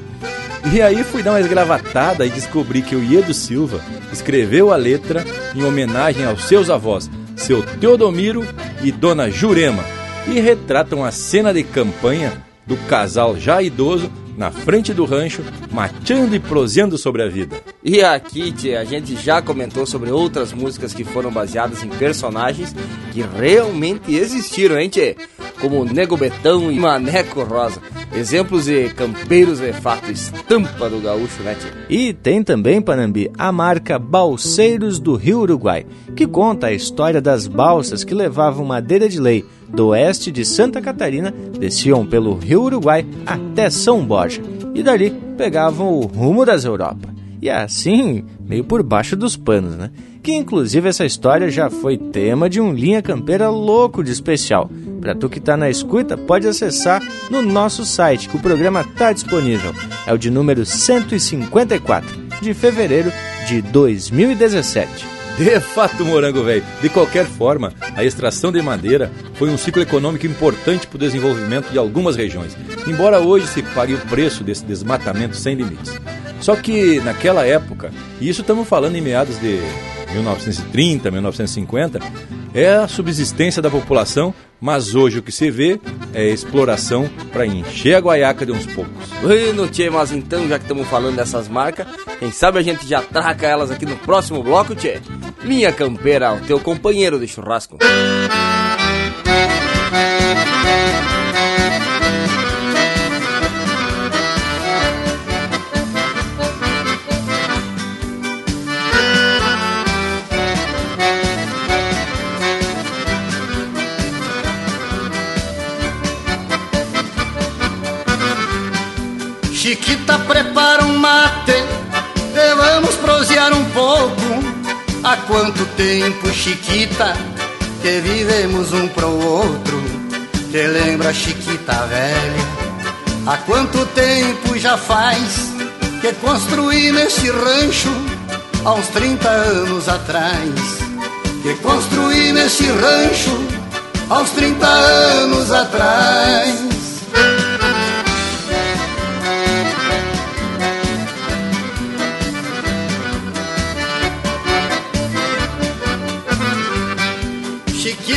E aí fui dar uma esgravatada e descobri que o Iedo Silva escreveu a letra em homenagem aos seus avós, seu Teodomiro e Dona Jurema, e retratam a cena de campanha do casal já idoso na frente do rancho, mateando e proseando sobre a vida. E aqui, tchê, a gente já comentou sobre outras músicas que foram baseadas em personagens que realmente existiram, hein, tchê? Como Nego Betão e Maneco Rosa. Exemplos de campeiros de fato, estampa do gaúcho, né, tchê? E tem também, Panambi, a marca Balseiros do Rio Uruguai, que conta a história das balsas que levavam madeira de lei do oeste de Santa Catarina, desciam pelo Rio Uruguai até São Borja e dali pegavam o rumo das Europa. E assim, meio por baixo dos panos, né? Que inclusive essa história já foi tema de um Linha Campeira louco de especial. Para tu que tá na escuta, pode acessar no nosso site, que o programa tá disponível. É o de número 154, de fevereiro de 2017. De fato, morango velho. De qualquer forma, a extração de madeira foi um ciclo econômico importante para o desenvolvimento de algumas regiões, embora hoje se pague o preço desse desmatamento sem limites. Só que naquela época, e isso estamos falando em meados de 1930, 1950, é a subsistência da população, mas hoje o que se vê é exploração para encher a guaiaca de uns poucos. Bueno, tchê, mas então, já que estamos falando dessas marcas, quem sabe a gente já traca elas aqui no próximo bloco, tchê? Linha Campeira, o teu companheiro de churrasco. Chiquita prepara quanto tempo, Chiquita, que vivemos um pro outro? Te lembra, Chiquita velha? Há quanto tempo já faz que construí nesse rancho? Há uns 30 anos atrás. Que construí nesse rancho há uns 30 anos atrás.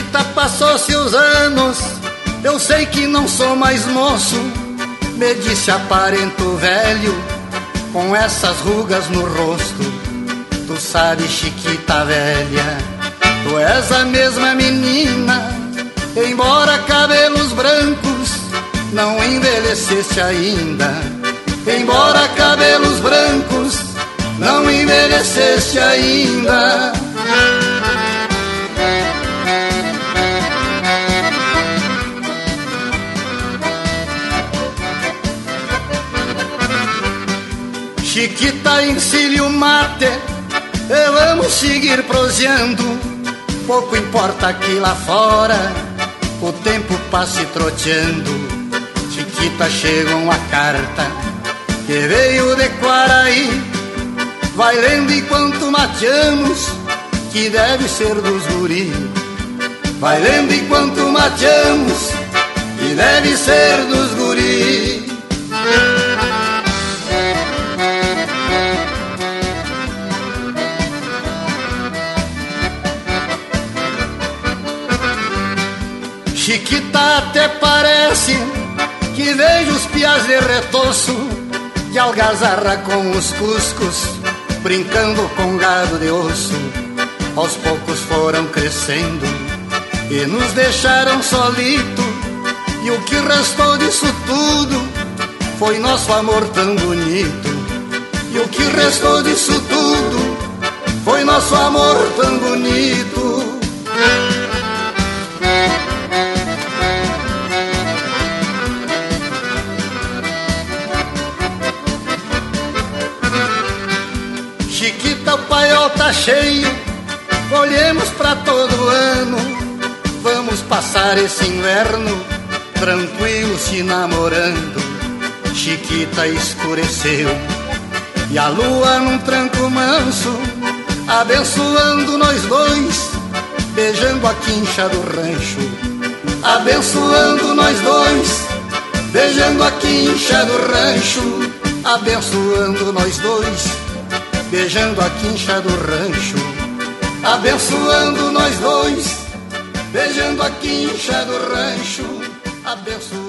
Chiquita passou-se os anos, eu sei que não sou mais moço. Me disse aparento velho, com essas rugas no rosto. Tu sabes, Chiquita velha, tu és a mesma menina, embora cabelos brancos não envelheceste ainda. Embora cabelos brancos não envelheceste ainda. Chiquita encilha mate e vamos seguir proseando. Pouco importa que lá fora o tempo passe troteando. Chiquita chega uma carta que veio de Quaraí. Vai lendo enquanto mateamos, que deve ser dos guri. Vai lendo enquanto mateamos, que deve ser dos guri. Chiquita até parece que vejo os pias de retoço de algazarra com os cuscos, brincando com gado de osso. Aos poucos foram crescendo e nos deixaram solito. E o que restou disso tudo foi nosso amor tão bonito. E o que restou disso tudo foi nosso amor tão bonito. Tá cheio, colhemos pra todo ano. Vamos passar esse inverno tranquilo se namorando. Chiquita escureceu e a lua num tranco manso, abençoando nós dois, beijando a quincha do rancho. Abençoando nós dois, beijando a quincha do rancho. Abençoando nós dois beijando a quincha do rancho, abençoando nós dois, beijando a quincha do rancho, abençoando.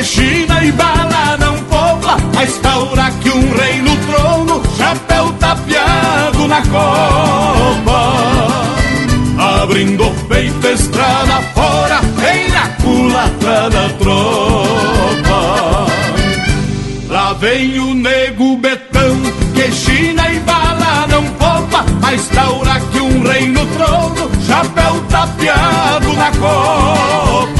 que China e bala não poupa, mas taura que um rei no trono, chapéu tapeado na copa. Abrindo o peito, estrada fora, vem na culatra da tropa. Lá vem o nego betão, que China e bala não poupa, mas taura que um rei no trono, chapéu tapeado na copa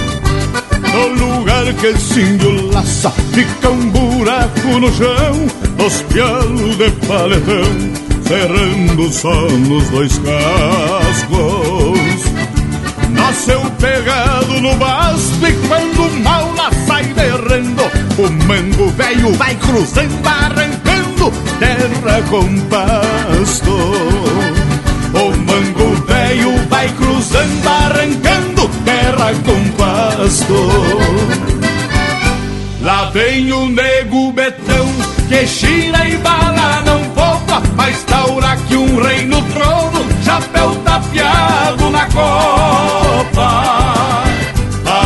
No lugar que se laça, fica um buraco no chão, os pialos de paletão, cerrando só nos dois cascos. Nasceu pegado no basto e quando o mal lá sai derrando, o mango velho vai cruzando, arrancando terra com pasto. O mango velho vai cruzando, arrancando terra com Vem o nego betão que gira e bala não poupa, mas taura que um rei no trono, chapéu tapeado na copa.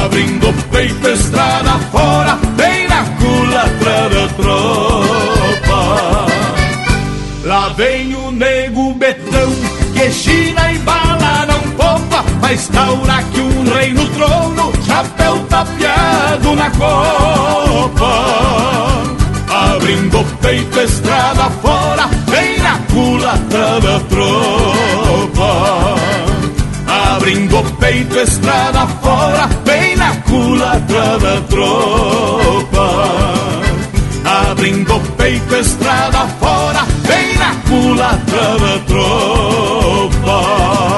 Abrindo o peito, estrada fora, bem na culatra da tropa. Lá vem o nego betão que gira e bala não poupa, mas taura que um rei no trono, chapéu tapeado na copa. Abrindo o peito, estrada fora, vem na culatra da tropa. Abrindo o peito, estrada fora, vem na culatra da tropa. Abrindo o peito, estrada fora, vem na culatra da tropa.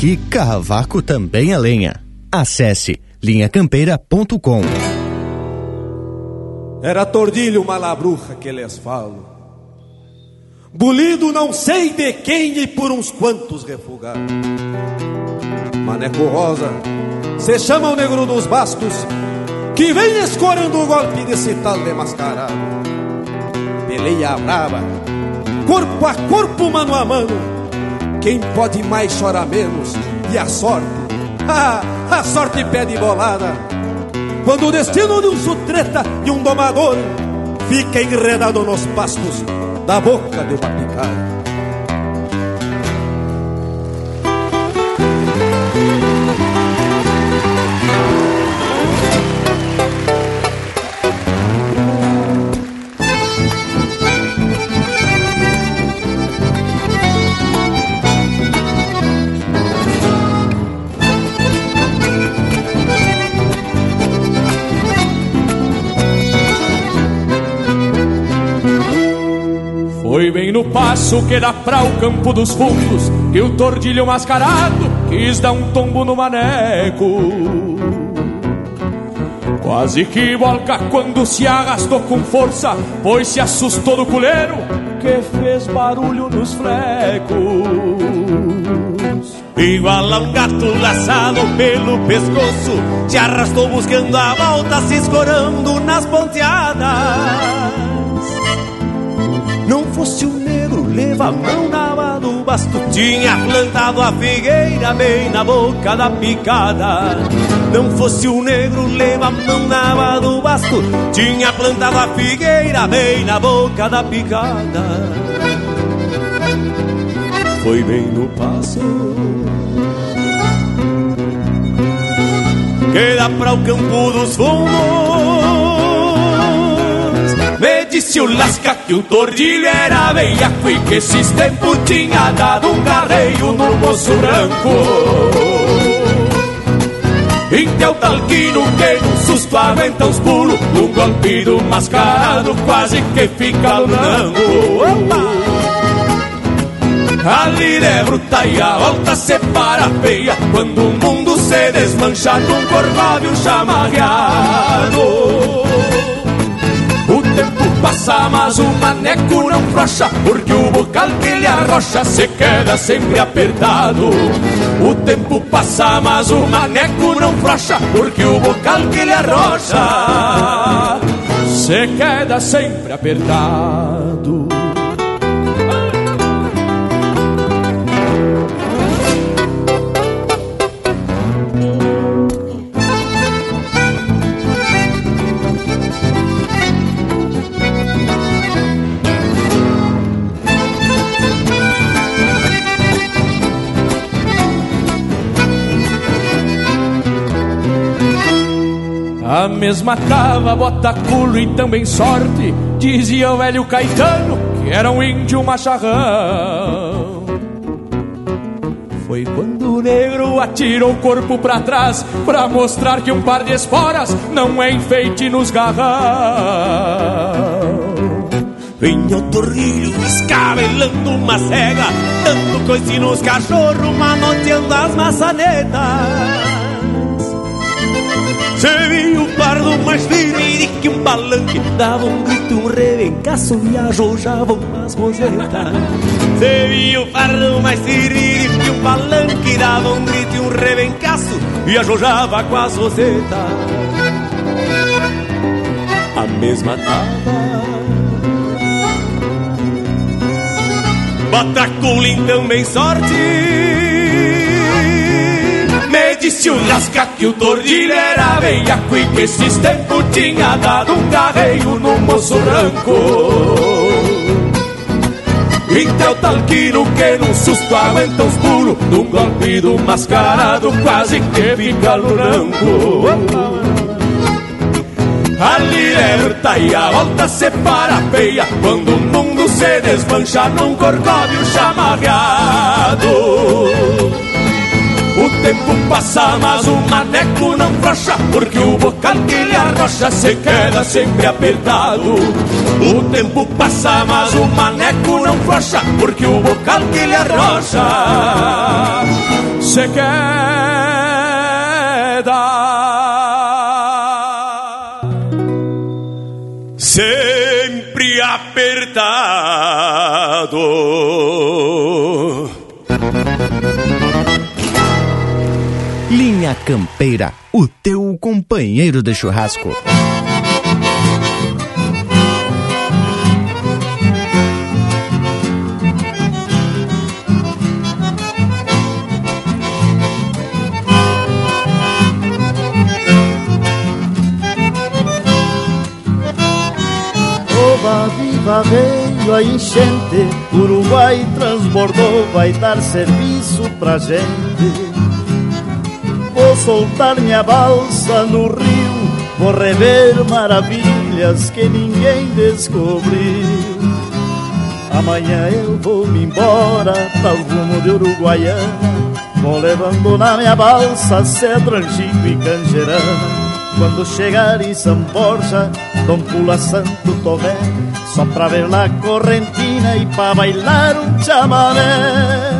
Aqui Cavaco também é lenha. Acesse linhacampeira.com. Era tordilho malabruja que lhes falo. Bulido não sei de quem e por uns quantos refugados. Maneco Rosa, se chama o negro dos bastos, que vem escorando o golpe desse tal de mascarado. Peleia brava, corpo a corpo, mano a mano. Quem pode mais chora menos, e a sorte, ah, a sorte pede bolada. Quando o destino de um sutreta e um domador fica enredado nos pastos da boca de uma picada. Bem no passo que dá pra o campo dos fundos Que o tordilho mascarado quis dar um tombo no maneco. Quase que volca quando se arrastou com força Pois se assustou do culeiro que fez barulho nos flecos. Igual a um gato laçado pelo pescoço Se arrastou buscando a volta, se escorando nas ponteadas não fosse o negro, leva a mão na aba do basto. Tinha plantado a figueira bem na boca da picada. Não fosse o negro, leva a mão na aba do basto. Tinha plantado a figueira bem na boca da picada. Foi bem no passo. Que dá para o campo dos fundos me disse o lasca que o tordilho era veiaco E que esses tempos tinha dado um carreio no moço branco. Então talquino que num susto aguenta os pulos Um golpe do mascarado quase que fica lunango Ali é bruta e a volta separa feia Quando o mundo se desmancha num corcóvio chamarreado passa, mas o maneco não frouxa Porque o bocal que ele arrocha se queda sempre apertado. O tempo passa, mas o maneco não frouxa Porque o bocal que ele arrocha se queda sempre apertado mesma cava, bota culo e também sorte, dizia o velho Caetano, que era um índio macharrão. Foi quando o negro atirou o corpo para trás Pra mostrar que um par de esporas não é enfeite nos garrão Vinha o torrilho escabelando uma cega Dando coice nos cachorros, manoteando as maçanetas se viu um pardo mais firme que um palanque Dava um grito, um rebencaço e ajojavam as rosetas Se viu um pardo mais firme que um palanque Dava um grito e um rebencaço e ajojava com as rosetas A mesma tava Bataculim também sorte o lasca que o tordilho era veiaco E que esses tempos tinha dado um garreio no moço branco. Então talquino que num susto aguenta os pulos Num golpe do mascarado quase que fica no branco a liberta e a volta se para feia Quando o mundo se desmancha num corcóvio chamarreado tempo passa, mas o maneco não frouxa Porque o bocal lhe arrocha se queda sempre apertado. O tempo passa, mas o maneco não frouxa Porque o bocal lhe arrocha se queda. Sempre apertado Linha Campeira, o teu companheiro de churrasco. Oba viva veio a enchente, Uruguai transbordou, vai dar serviço pra gente. Soltar minha balsa no rio, vou rever maravilhas que ninguém descobriu. Amanhã eu vou me embora para o rumo de Uruguaiana, vou levando na minha balsa cedro, angico e canjerana. Quando chegar em São Borja, Dom Pula Santo Tomé, só pra ver na correntina e pra bailar um chamamé.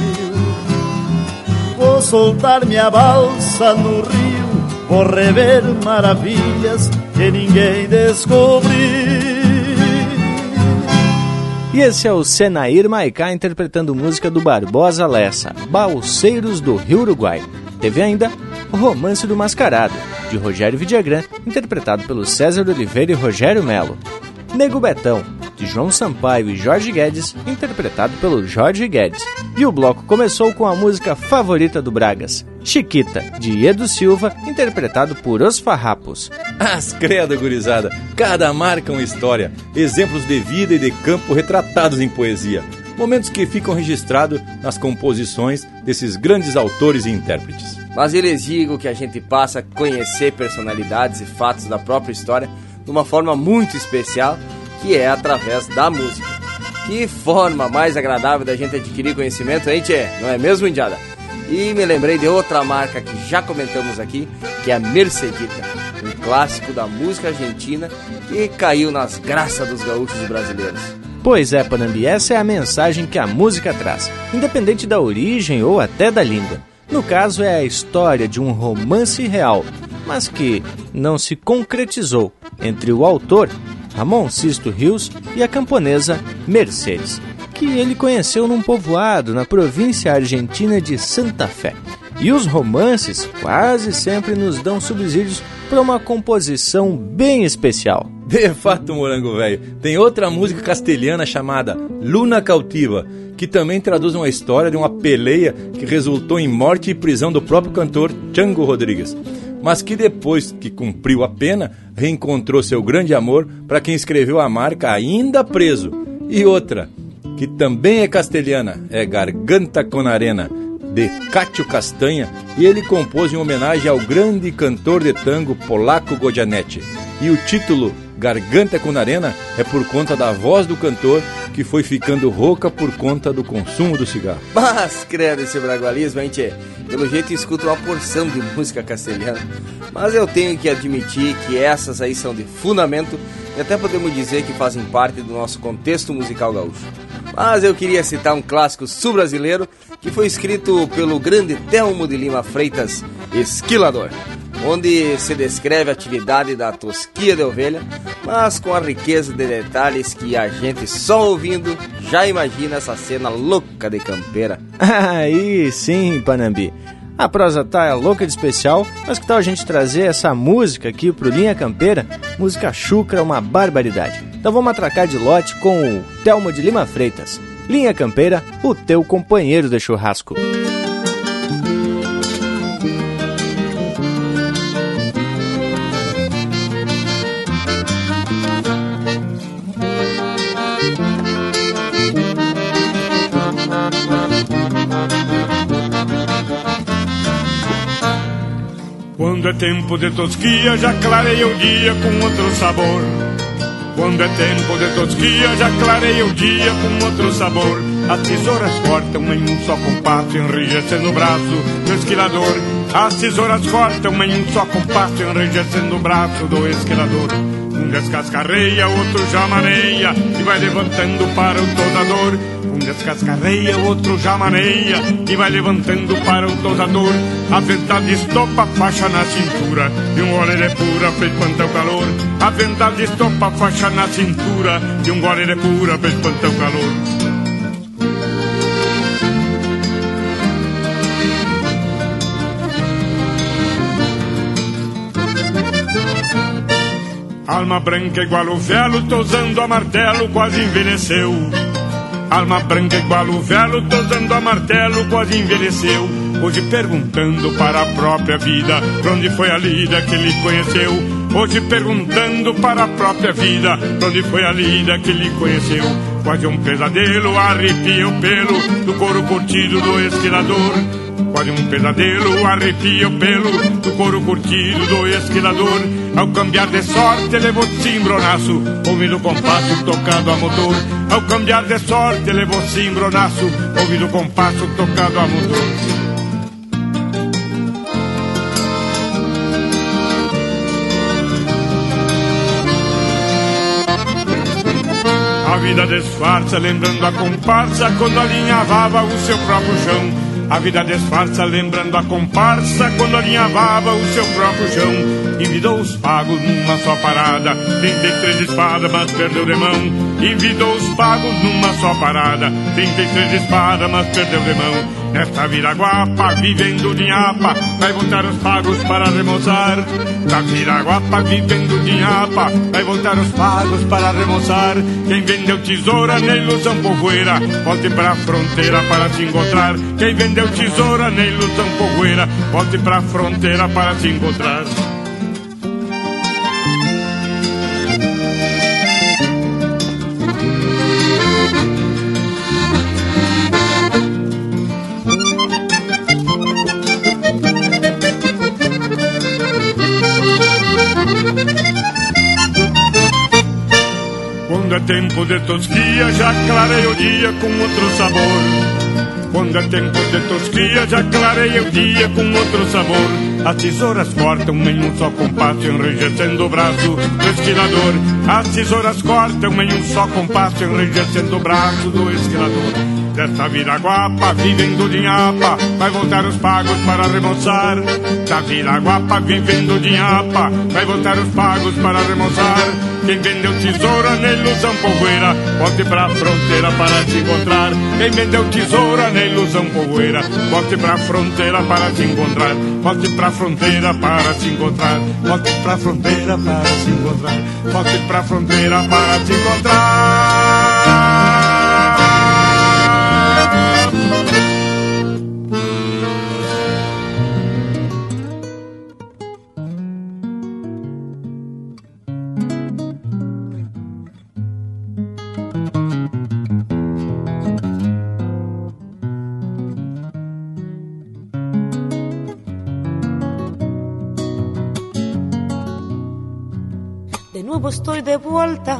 Vou soltar minha balsa no rio, vou rever maravilhas que ninguém descobriu. E esse é o Senair Maicá interpretando música do Barbosa Lessa, Balseiros do Rio Uruguai. Teve ainda O Romance do Mascarado, de Rogério Vidagrã, interpretado pelo César Oliveira e Rogério Melo. Nego Betão, de João Sampaio e Jorge Guedes, interpretado pelo Jorge Guedes. E o bloco começou com a música favorita do Bragas, Chiquita, de Edu Silva, interpretado por Os Farrapos. As credo, gurizada! Cada marca uma história, exemplos de vida e de campo retratados em poesia. Momentos que ficam registrados nas composições desses grandes autores e intérpretes. Mas eles digam que a gente passa a conhecer personalidades e fatos da própria história de uma forma muito especial que é através da música. Que forma mais agradável da gente adquirir conhecimento, hein, tchê? Não é mesmo, Indiada? E me lembrei de outra marca que já comentamos aqui, que é a Mercedita, um clássico da música argentina que caiu nas graças dos gaúchos brasileiros. Pois é, Panambi, essa é a mensagem que a música traz, independente da origem ou até da língua. No caso, é a história de um romance real, mas que não se concretizou entre o autor, Ramon Sisto Rios, e a camponesa Mercedes, que ele conheceu num povoado na província argentina de Santa Fé. E os romances quase sempre nos dão subsídios para uma composição bem especial. De fato, Morango Velho, tem outra música castelhana chamada Luna Cautiva, que também traduz uma história de uma peleia que resultou em morte e prisão do próprio cantor Django Rodrigues mas que depois que cumpriu a pena, reencontrou seu grande amor para quem escreveu a marca ainda preso. E outra, que também é castelhana, é Garganta com Arena, de Cátio Castanha, e ele compôs em homenagem ao grande cantor de tango polaco Godianetti. E o título Garganta com Arena é por conta da voz do cantor que foi ficando rouca por conta do consumo do cigarro. Mas, credo, esse bragualismo, hein, tchê? Pelo jeito escuto uma porção de música castelhana. Mas eu tenho que admitir que essas aí são de fundamento e até podemos dizer que fazem parte do nosso contexto musical gaúcho. Mas eu queria citar um clássico sul-brasileiro que foi escrito pelo grande Telmo de Lima Freitas, Esquilador onde se descreve a atividade da tosquia de ovelha, mas com a riqueza de detalhes que a gente só ouvindo já imagina essa cena louca de campeira. Aí sim, Panambi. A prosa tá é louca de especial, mas que tal a gente trazer essa música aqui pro Linha Campeira? Música chucra, uma barbaridade. Então vamos atracar de lote com o Telmo de Lima Freitas. Linha Campeira, o teu companheiro de churrasco. Quando é tempo de tosquia, já clareia o dia com outro sabor. Quando é tempo de tosquia, já clareia o dia com outro sabor. As tesouras cortam em um só compasso, enrijecendo o braço do esquilador. As tesouras cortam em um só compasso, enrijecendo o braço do esquilador. Um descascarreia, outro já maneia e vai levantando para o tosador. Um descascarreia, outro já maneia e vai levantando para o tosador. A verdade estopa a faixa na cintura e um gole de pura espantar o calor. A verdade estopa a faixa na cintura e um gole de pura espantar o calor. Alma branca igual o velo, tosando a martelo, quase envelheceu. Alma branca igual o velo, tosando a martelo, quase envelheceu. Hoje perguntando para a própria vida, pra onde foi a lida que ele conheceu. Hoje perguntando para a própria vida, pra onde foi a lida que ele conheceu. Quase um pesadelo, arrepia o pelo do couro curtido do esquilador. Quase um pesadelo, arrepia o pelo do couro curtido do esquilador. Ao cambiar de sorte, levou cimbronaço, ouvindo o compasso tocado a motor. Ao cambiar de sorte, levou cimbronaço, ouvindo o compasso tocado a motor. A vida disfarça, lembrando a comparsa quando alinhavava o seu próprio chão. A vida disfarça, lembrando a comparsa quando alinhavava o seu próprio chão. Envidou os pagos numa só parada, 33 espadas, mas perdeu de mão. Envidou os pagos numa só parada, 33 espadas, mas perdeu de mão. Nesta viraguapa, vivendo de nhapa, vai voltar os pagos para remoçar. Na viraguapa, vivendo de nhapa, vai voltar os pagos para remoçar. Quem vendeu tesoura na ilusão povoeira, volte pra fronteira para se encontrar. Quem vendeu tesoura na ilusão povoeira, volte pra fronteira para se encontrar. Tempo de tosquia, já clarei o dia com outro sabor. Quando é tempo de tosquia, já clarei o dia com outro sabor. As tesouras cortam em um só compasso, enrijecendo o braço do esquilador. As tesouras cortam em um só compasso, enrijecendo o braço do esquilador. Desta vida guapa, vivendo de nhapa, vai voltar os pagos para remoçar. Da vida guapa, vivendo de nhapa, vai voltar os pagos para remoçar. Quem vendeu tesoura na ilusão poeira, volte pra fronteira para se encontrar. Quem vendeu tesoura na ilusão poeira, volte pra fronteira para se encontrar. Volte pra fronteira para se encontrar. Volte pra fronteira para se encontrar. Volte pra fronteira para se encontrar. Estoy de vuelta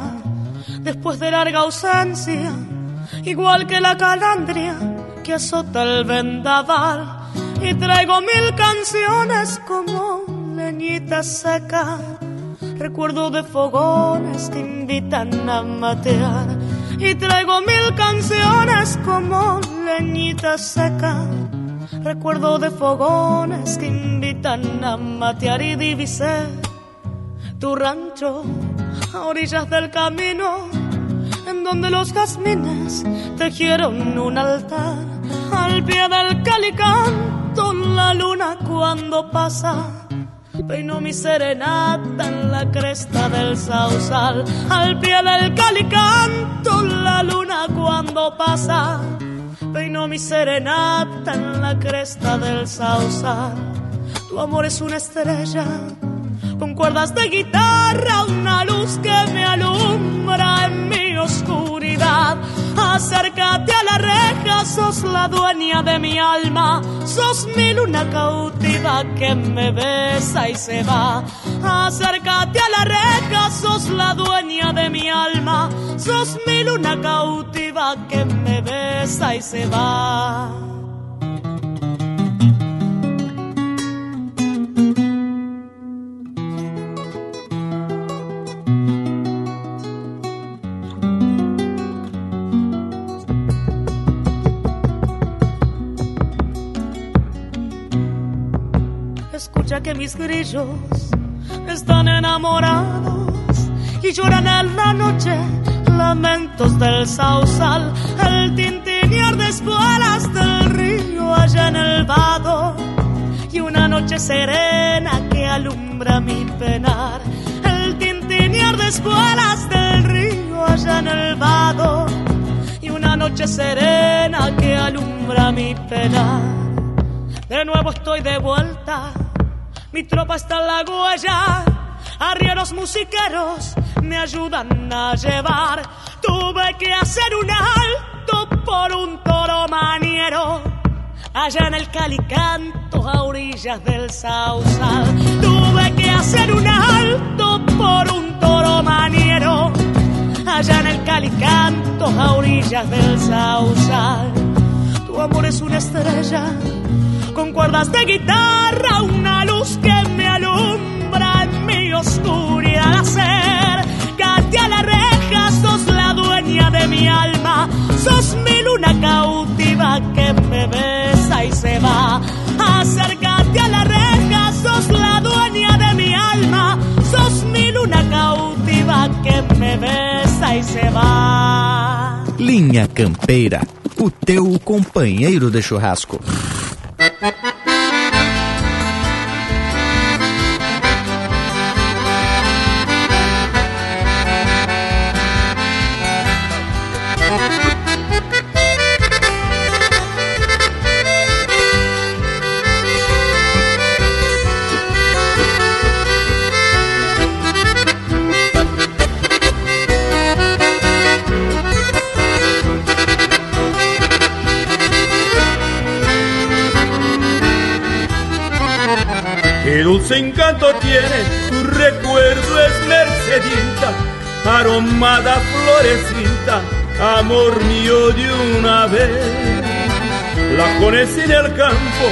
después de larga ausencia, igual que la calandria que azota el vendaval. Y traigo mil canciones como leñita seca, recuerdo de fogones que invitan a matear. Y traigo mil canciones como leñita seca, recuerdo de fogones que invitan a matear y divisé tu rancho a orillas del camino, en donde los jazmines tejieron un altar. Al pie del calicanto, la luna cuando pasa, peino mi serenata en la cresta del sausal. Al pie del calicanto, la luna cuando pasa, peino mi serenata en la cresta del sausal. Tu amor es una estrella con cuerdas de guitarra, una luz que me alumbra en mi oscuridad. Acércate a la reja, sos la dueña de mi alma, sos mi luna cautiva que me besa y se va. Acércate a la reja, sos la dueña de mi alma, sos mi luna cautiva que me besa y se va. Que mis grillos están enamorados y lloran en la noche lamentos del sausal, el tintinear de espuelas del río allá en el vado y una noche serena que alumbra mi penar, el tintinear de espuelas del río allá en el vado y una noche serena que alumbra mi penar. De nuevo estoy de vuelta mi tropa está en la huella, arrieros musiqueros me ayudan a llevar. Tuve que hacer un alto por un toro maniero, allá en el calicanto a orillas del sausal. Tuve que hacer un alto por un toro maniero, allá en el calicanto a orillas del sausal. Tu amor es una estrella con cuerdas de guitarra, una luz que me alumbra en mi oscuridad. Acércate a la reja, sos la dueña de mi alma, sos mi luna cautiva que me besa y se va. Acércate a la reja, sos la dueña de mi alma, sos mi luna cautiva que me besa y se va. Linha Campeira, o teu companheiro de churrasco. Dulce encanto tiene, tu recuerdo es mercedita, aromada florecita, amor mío de una vez. La conocí en el campo,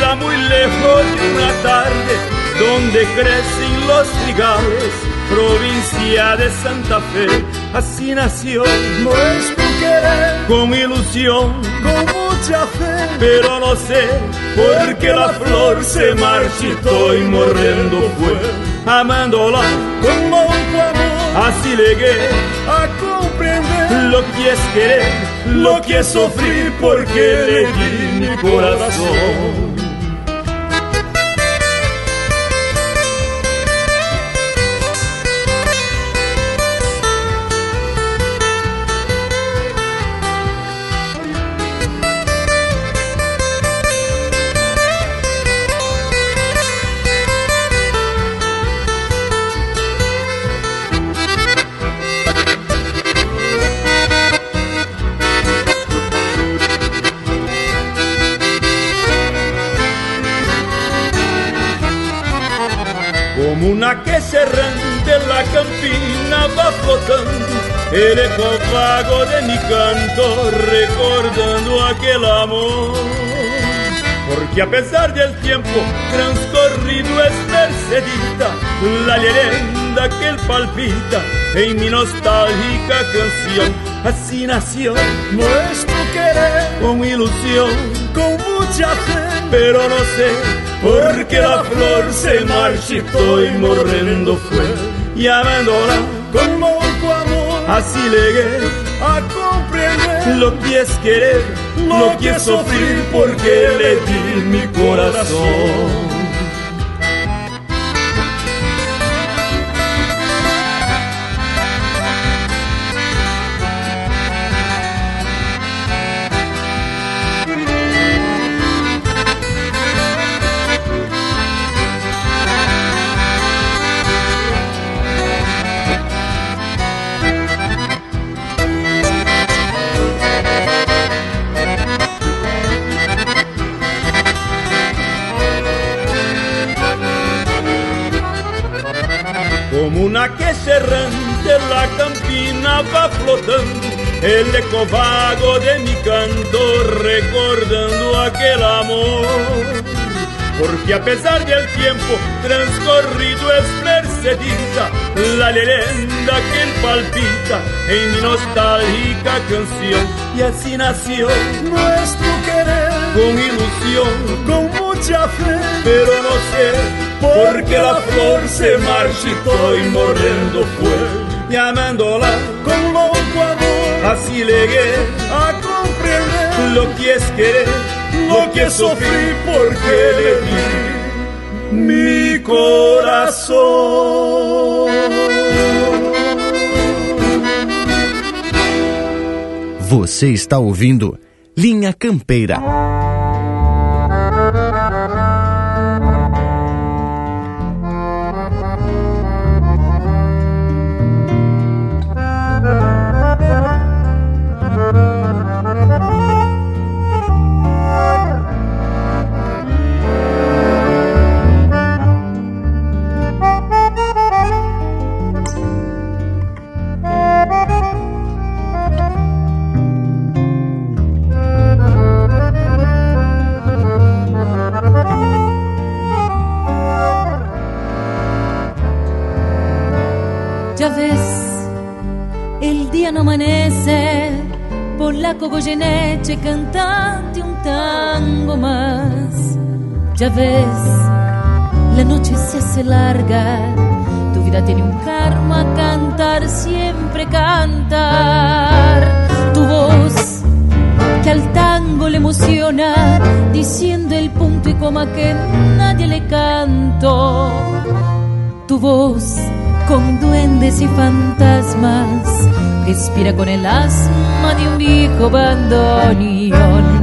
la muy lejos de una tarde, donde crecen los trigales, provincia de Santa Fe. Así nació nuestro querer, con ilusión, con mucha fe. Pero no sé por qué la flor se marchitó y morrendo fue, amándola con mucho amor. Así llegué a comprender lo que es querer, lo que es sufrir, porque le di mi corazón. El eco vago de mi canto recordando aquel amor. Porque a pesar del tiempo transcorrido es mercedita la leyenda que él palpita en mi nostálgica canción. Así nació nuestro querer con ilusión, con mucha fe, pero no sé por qué la flor se marchitó y morrendo fue, llamándola con loco amor. Así llegué a comprender lo que es querer, lo que es sufrir, porque le di mi corazón. El eco vago de mi canto recordando aquel amor. Porque a pesar del tiempo transcorrido es mercedita la leyenda que palpita en mi nostálgica canción. Y así nació nuestro querer con ilusión, con mucha fe, pero no sé por qué la flor se marchitó y morrendo fue, llamándola con loco amor. Así llegué a comprender lo que es querer, lo que es sufrir, porque le di mi corazón. Você está ouvindo Linha Campeira. Con duendes y fantasmas, respira con el asma de un viejo bandoneón.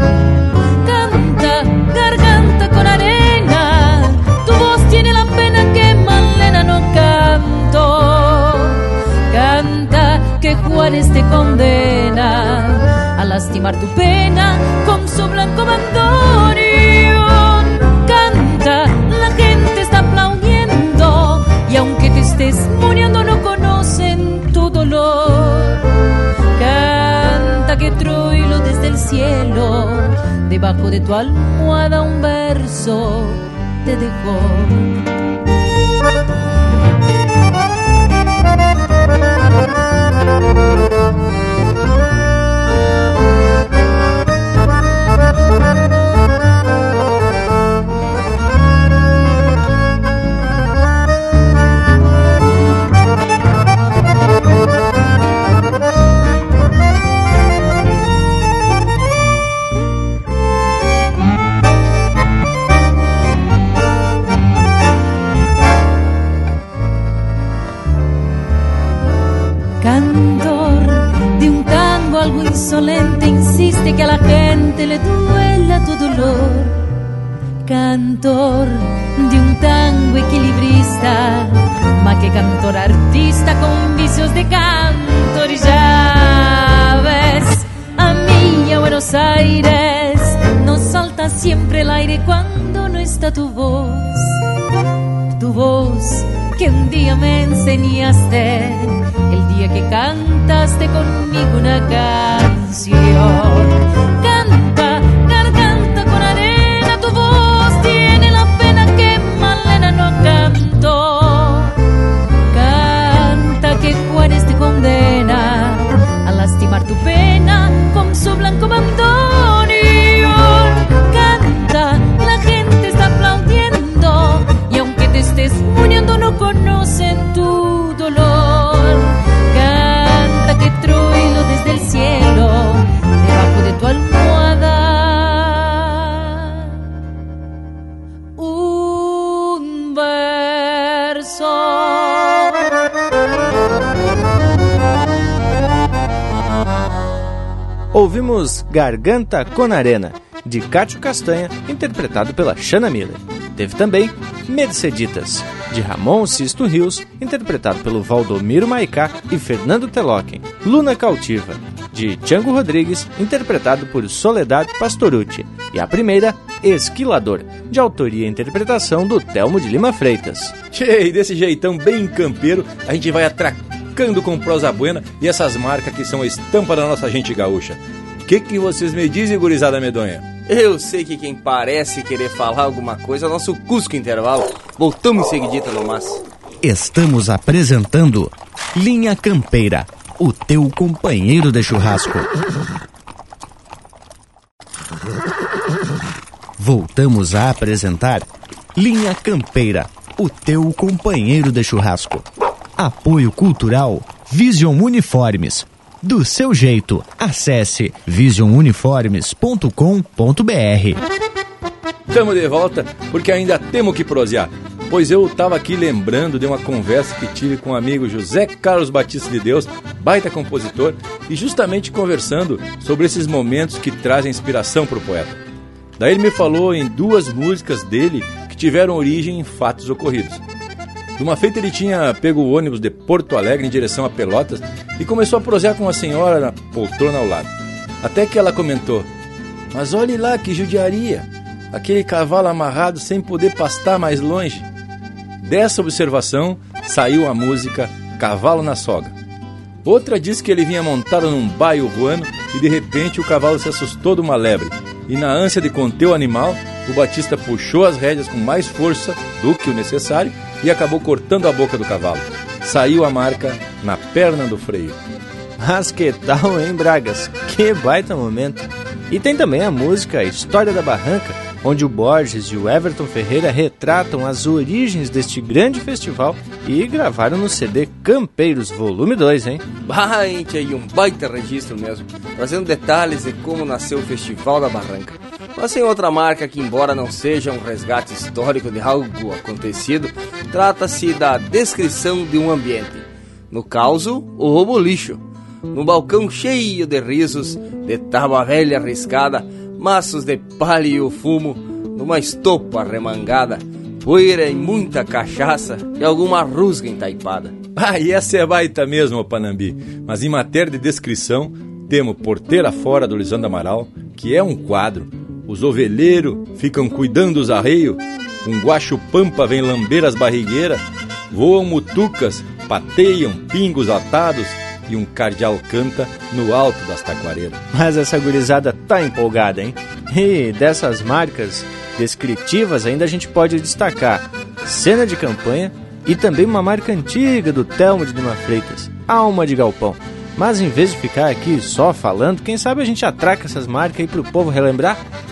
Canta, garganta con arena, tu voz tiene la pena que Malena no canto. Canta que Juárez te condena a lastimar tu pena con su blanco bandoneón. De tu almohada un verso te dejó. Garganta con Arena, de Cátio Castanha, interpretado pela Shanna Miller. Teve também Merceditas, de Ramon Sisto Rios, interpretado pelo Valdomiro Maicá e Fernando Teloken. Luna Cautiva, de Tiago Rodrigues, interpretado por Soledad Pastorucci. E a primeira, Esquilador, de autoria e interpretação do Telmo de Lima Freitas. Tchê, desse jeitão bem campeiro, a gente vai atracando com prosa buena e essas marcas que são a estampa da nossa gente gaúcha. O que, que vocês me dizem, gurizada medonha? Eu sei que quem parece querer falar alguma coisa é o nosso Cusco Intervalo. Voltamos em seguidita no mas. Estamos apresentando Linha Campeira, o teu companheiro de churrasco. Voltamos a apresentar Linha Campeira, o teu companheiro de churrasco. Apoio Cultural Vision Uniformes. Do seu jeito, acesse visionuniformes.com.br. Estamos de volta porque ainda temos que prosear. Pois eu estava aqui lembrando de uma conversa que tive com o amigo José Carlos Batista de Deus, baita compositor, e justamente conversando sobre esses momentos que trazem inspiração para o poeta. Daí ele me falou em duas músicas dele que tiveram origem em fatos ocorridos. De uma feita ele tinha pego o ônibus de Porto Alegre em direção a Pelotas e começou a prosear com uma senhora na poltrona ao lado. Até que ela comentou: Mas olhe lá que judiaria! Aquele cavalo amarrado sem poder pastar mais longe. Dessa observação saiu a música Cavalo na Soga. Outra diz que ele vinha montado num baio ruano e de repente o cavalo se assustou de uma lebre. E na ânsia de conter o animal, o Batista puxou as rédeas com mais força do que o necessário e acabou cortando a boca do cavalo. Saiu a marca na perna do freio. Mas que tal, hein, Bragas? Que baita momento! E tem também a música História da Barranca, onde o Borges e o Everton Ferreira retratam as origens deste grande festival e gravaram no CD Campeiros Volume 2, hein? Bah, gente, aí um baita registro mesmo, trazendo detalhes de como nasceu o Festival da Barranca. Mas sem outra marca que, embora não seja um resgate histórico de algo acontecido, trata-se da descrição de um ambiente. No caso, o roubo lixo. Num balcão cheio de risos, de tábua velha arriscada, maços de palha e o fumo, numa estopa remangada, poeira e muita cachaça e alguma rusga entaipada. Ah, e essa é baita mesmo, Panambi. Mas em matéria de descrição, temos Porteira Fora do Lisandro Amaral, que é um quadro. Os ovelheiros ficam cuidando dos arreios, um guacho pampa vem lamber as barrigueiras, voam mutucas, pateiam pingos atados, e um cardeal canta no alto das taquareiras. Mas essa gurizada tá empolgada, hein? E dessas marcas descritivas ainda a gente pode destacar cena de campanha e também uma marca antiga do Telmo de Lima Freitas, Alma de Galpão. Mas em vez de ficar aqui só falando, quem sabe a gente atraca essas marcas aí pro povo relembrar?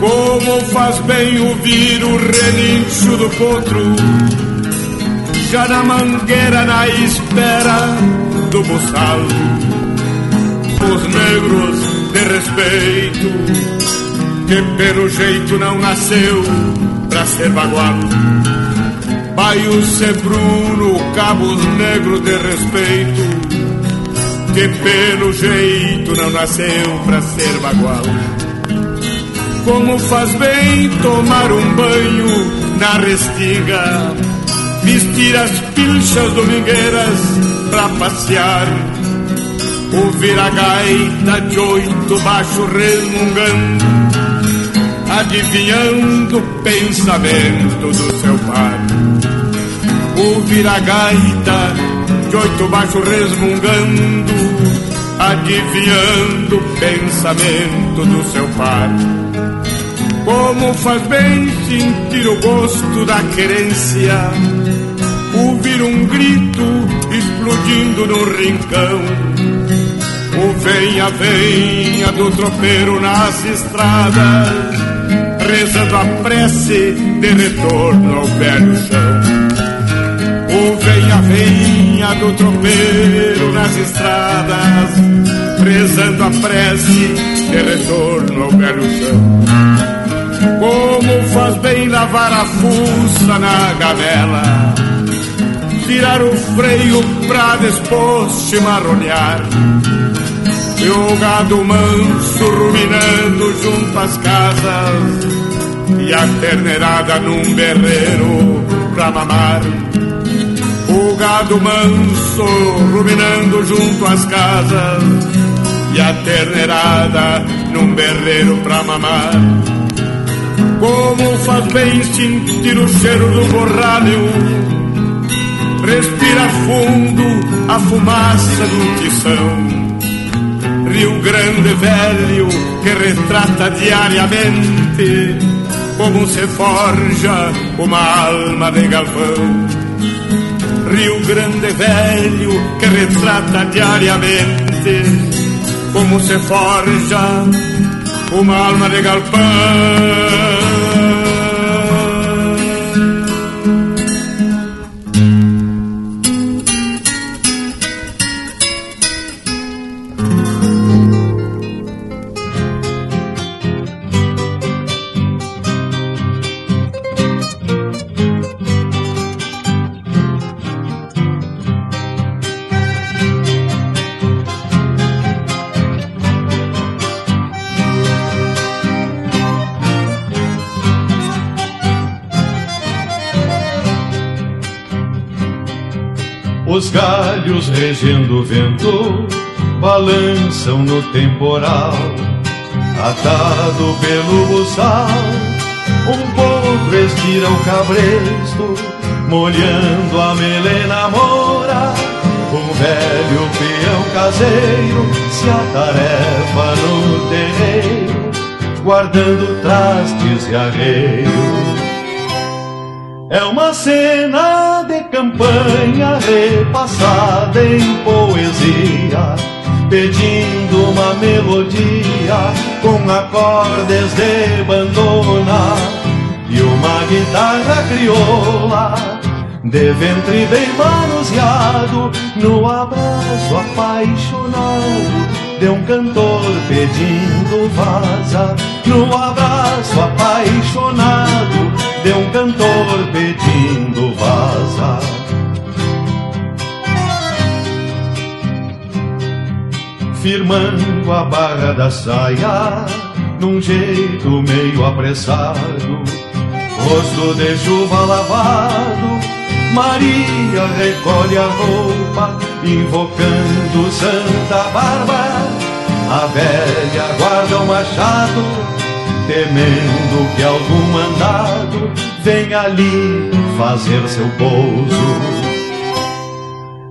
Como faz bem ouvir o relincho do potro, já na mangueira na espera do buçal. Os negros de respeito, que pelo jeito não nasceu pra ser bagual. Baio Sebruno, cabos negros de respeito, que pelo jeito não nasceu pra ser bagual. Como faz bem tomar um banho na restinga, vestir as pilchas domingueiras pra passear, ouvir a gaita de oito baixo resmungando, adivinhando o pensamento do seu pai. Ouvir a gaita de oito baixo resmungando, adivinhando o pensamento do seu pai. Como faz bem sentir o gosto da querência, ouvir um grito explodindo no rincão. O venha, venha do tropeiro nas estradas, rezando a prece de retorno ao velho chão. O venha, venha do tropeiro nas estradas, rezando a prece de retorno ao velho chão. Como faz bem lavar a fuça na gamela? Tirar o freio pra depois chimarronear E o gado manso ruminando junto às casas. E a terneirada num berreiro pra mamar. O gado manso ruminando junto às casas. E a terneirada num berreiro pra mamar como faz bem sentir o cheiro do borralho Respira fundo a fumaça do tição Rio Grande Velho que retrata diariamente Como se forja uma alma de galpão Rio Grande Velho que retrata diariamente Como se forja uma alma de galpão galhos regendo o vento balançam no temporal, atado pelo buçal. Um potro estira o cabresto, molhando a melena mora, Um velho peão caseiro se atarefa no terreiro, guardando trastes e arreio. É uma cena campanha repassada em poesia, pedindo uma melodia com acordes de bandona. E uma guitarra crioula de ventre bem manuseado no abraço apaixonado de um cantor pedindo vaza no abraço apaixonado de um cantor pedindo Firmando a barra da saia, num jeito meio apressado, rosto de chuva lavado, Maria recolhe a roupa, invocando Santa Bárbara. A velha guarda o machado temendo que algum mandado venha ali fazer seu pouso.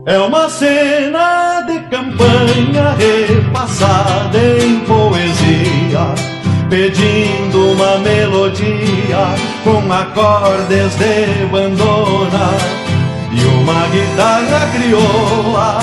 É uma cena de campanha repassada em poesia, pedindo uma melodia com acordes de bandona e uma guitarra crioula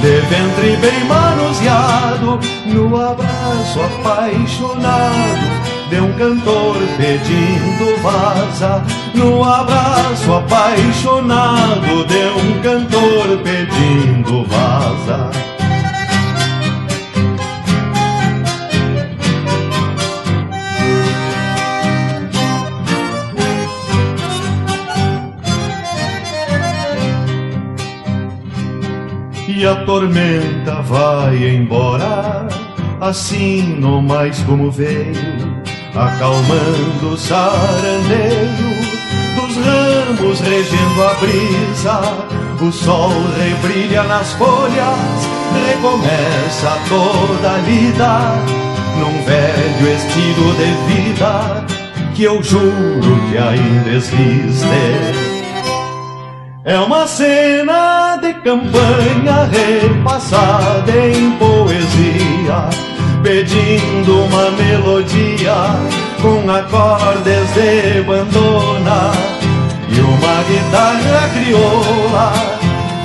de ventre bem manuseado, no abraço apaixonado de um cantor pedindo vaza, no abraço apaixonado de um cantor pedindo vaza. E a tormenta vai embora, assim no mais como veio acalmando o sarandeio dos ramos regendo a brisa. O sol rebrilha nas folhas, recomeça toda a lida num velho estilo de vida que eu juro que ainda existe. É uma cena de campanha repassada em poesia pedindo uma melodia com acordes de bandona. E uma guitarra crioula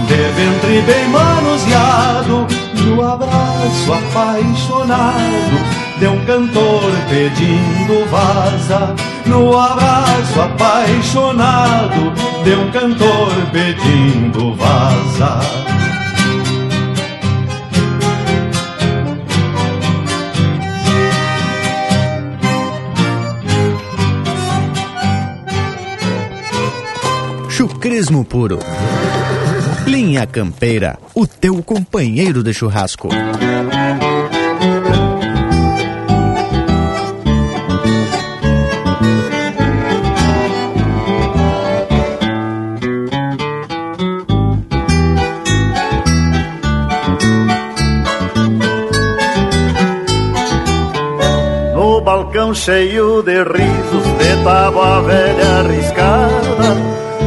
de ventre bem manuseado no abraço apaixonado de um cantor pedindo vaza. No abraço apaixonado de um cantor pedindo vaza Chucrismo puro. Linha Campeira, o teu companheiro de churrasco. No balcão cheio de risos, de tábua velha arriscada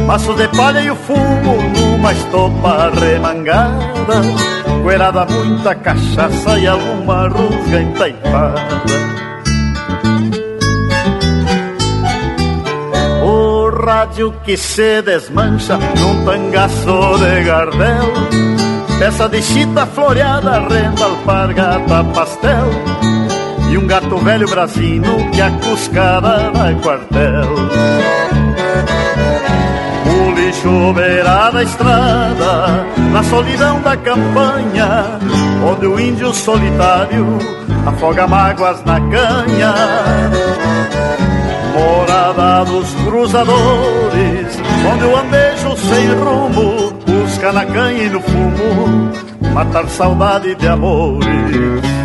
Maços de palha e o fumo numa estopa remangada. Coerada muita cachaça e alguma rusga entaipada. O rádio que se desmancha num tangaço de gardel. Peça de chita floreada, renda, alpargata, pastel. E um gato velho brasino que a cuscada dá quartel choverá da estrada, na solidão da campanha, onde o índio solitário afoga mágoas na canha. Morada dos cruzadores, onde o andejo sem rumo busca na canha e no fumo matar saudade de amores.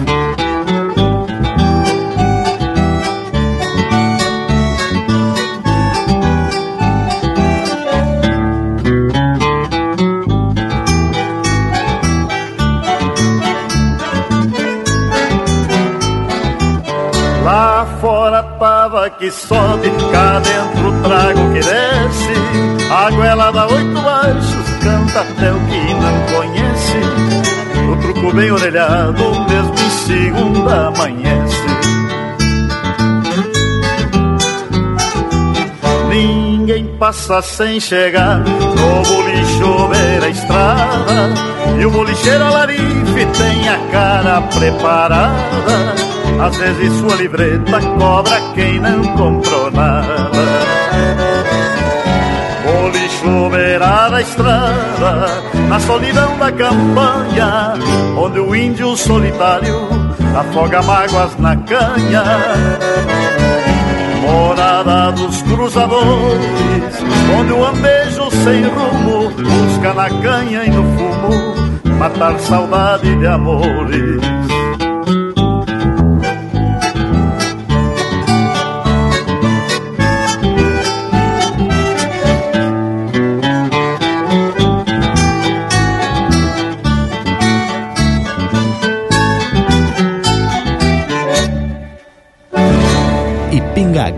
Que sobe, cá dentro o trago que desce. A goela dá oito baixos, canta até o que não conhece. fico bem orelhado, mesmo em segunda amanhece. Ninguém passa sem chegar no bolicho ver a estrada E o bolicheiro alarife tem a cara preparada Às vezes sua livreta cobra quem não comprou nada Bolicho beirada a estrada Na solidão da campanha Onde o índio solitário afoga mágoas na canha morada dos cruzadores, onde o andejo sem rumo busca na canha e no fumo matar saudade de amores.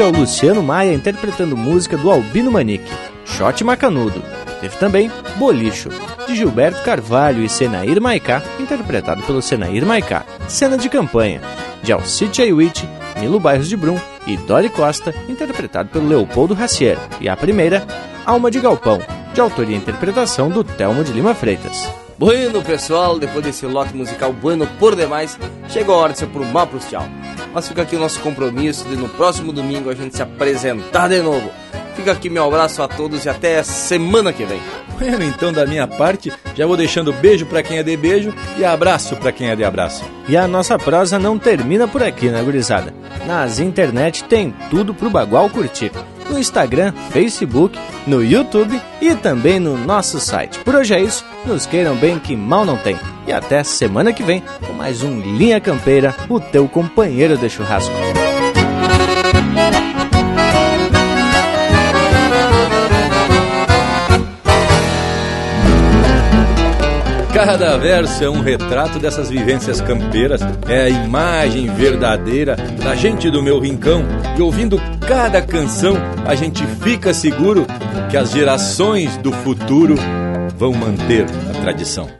É o Luciano Maia interpretando música do Albino Manique, Shot Macanudo. Teve também Bolicho, de Gilberto Carvalho e Senair Maicá, interpretado pelo Senair Maicá. Cena de campanha, de Alcite Aiwit, Nilo Bairros de Brum e Dori Costa, interpretado pelo Leopoldo Racier. E a primeira, Alma de Galpão, de autoria e interpretação do Telmo de Lima Freitas. Bueno, pessoal, depois desse lote musical bueno por demais, chegou a hora de se aprumar pros tchau. Mas fica aqui o nosso compromisso de no próximo domingo a gente se apresentar de novo. Fica aqui meu abraço a todos e até semana que vem. Bueno, então da minha parte, já vou deixando beijo para quem é de beijo e abraço para quem é de abraço. E a nossa prosa não termina por aqui, né, gurizada? Nas internet tem tudo pro Bagual curtir no Instagram, Facebook, no YouTube e também no nosso site. Por hoje é isso, nos queiram bem que mal não tem. E até semana que vem com mais um Linha Campeira, o teu companheiro de churrasco. Cada verso é um retrato dessas vivências campeiras, é a imagem verdadeira da gente do meu rincão. E ouvindo cada canção, a gente fica seguro que as gerações do futuro vão manter a tradição.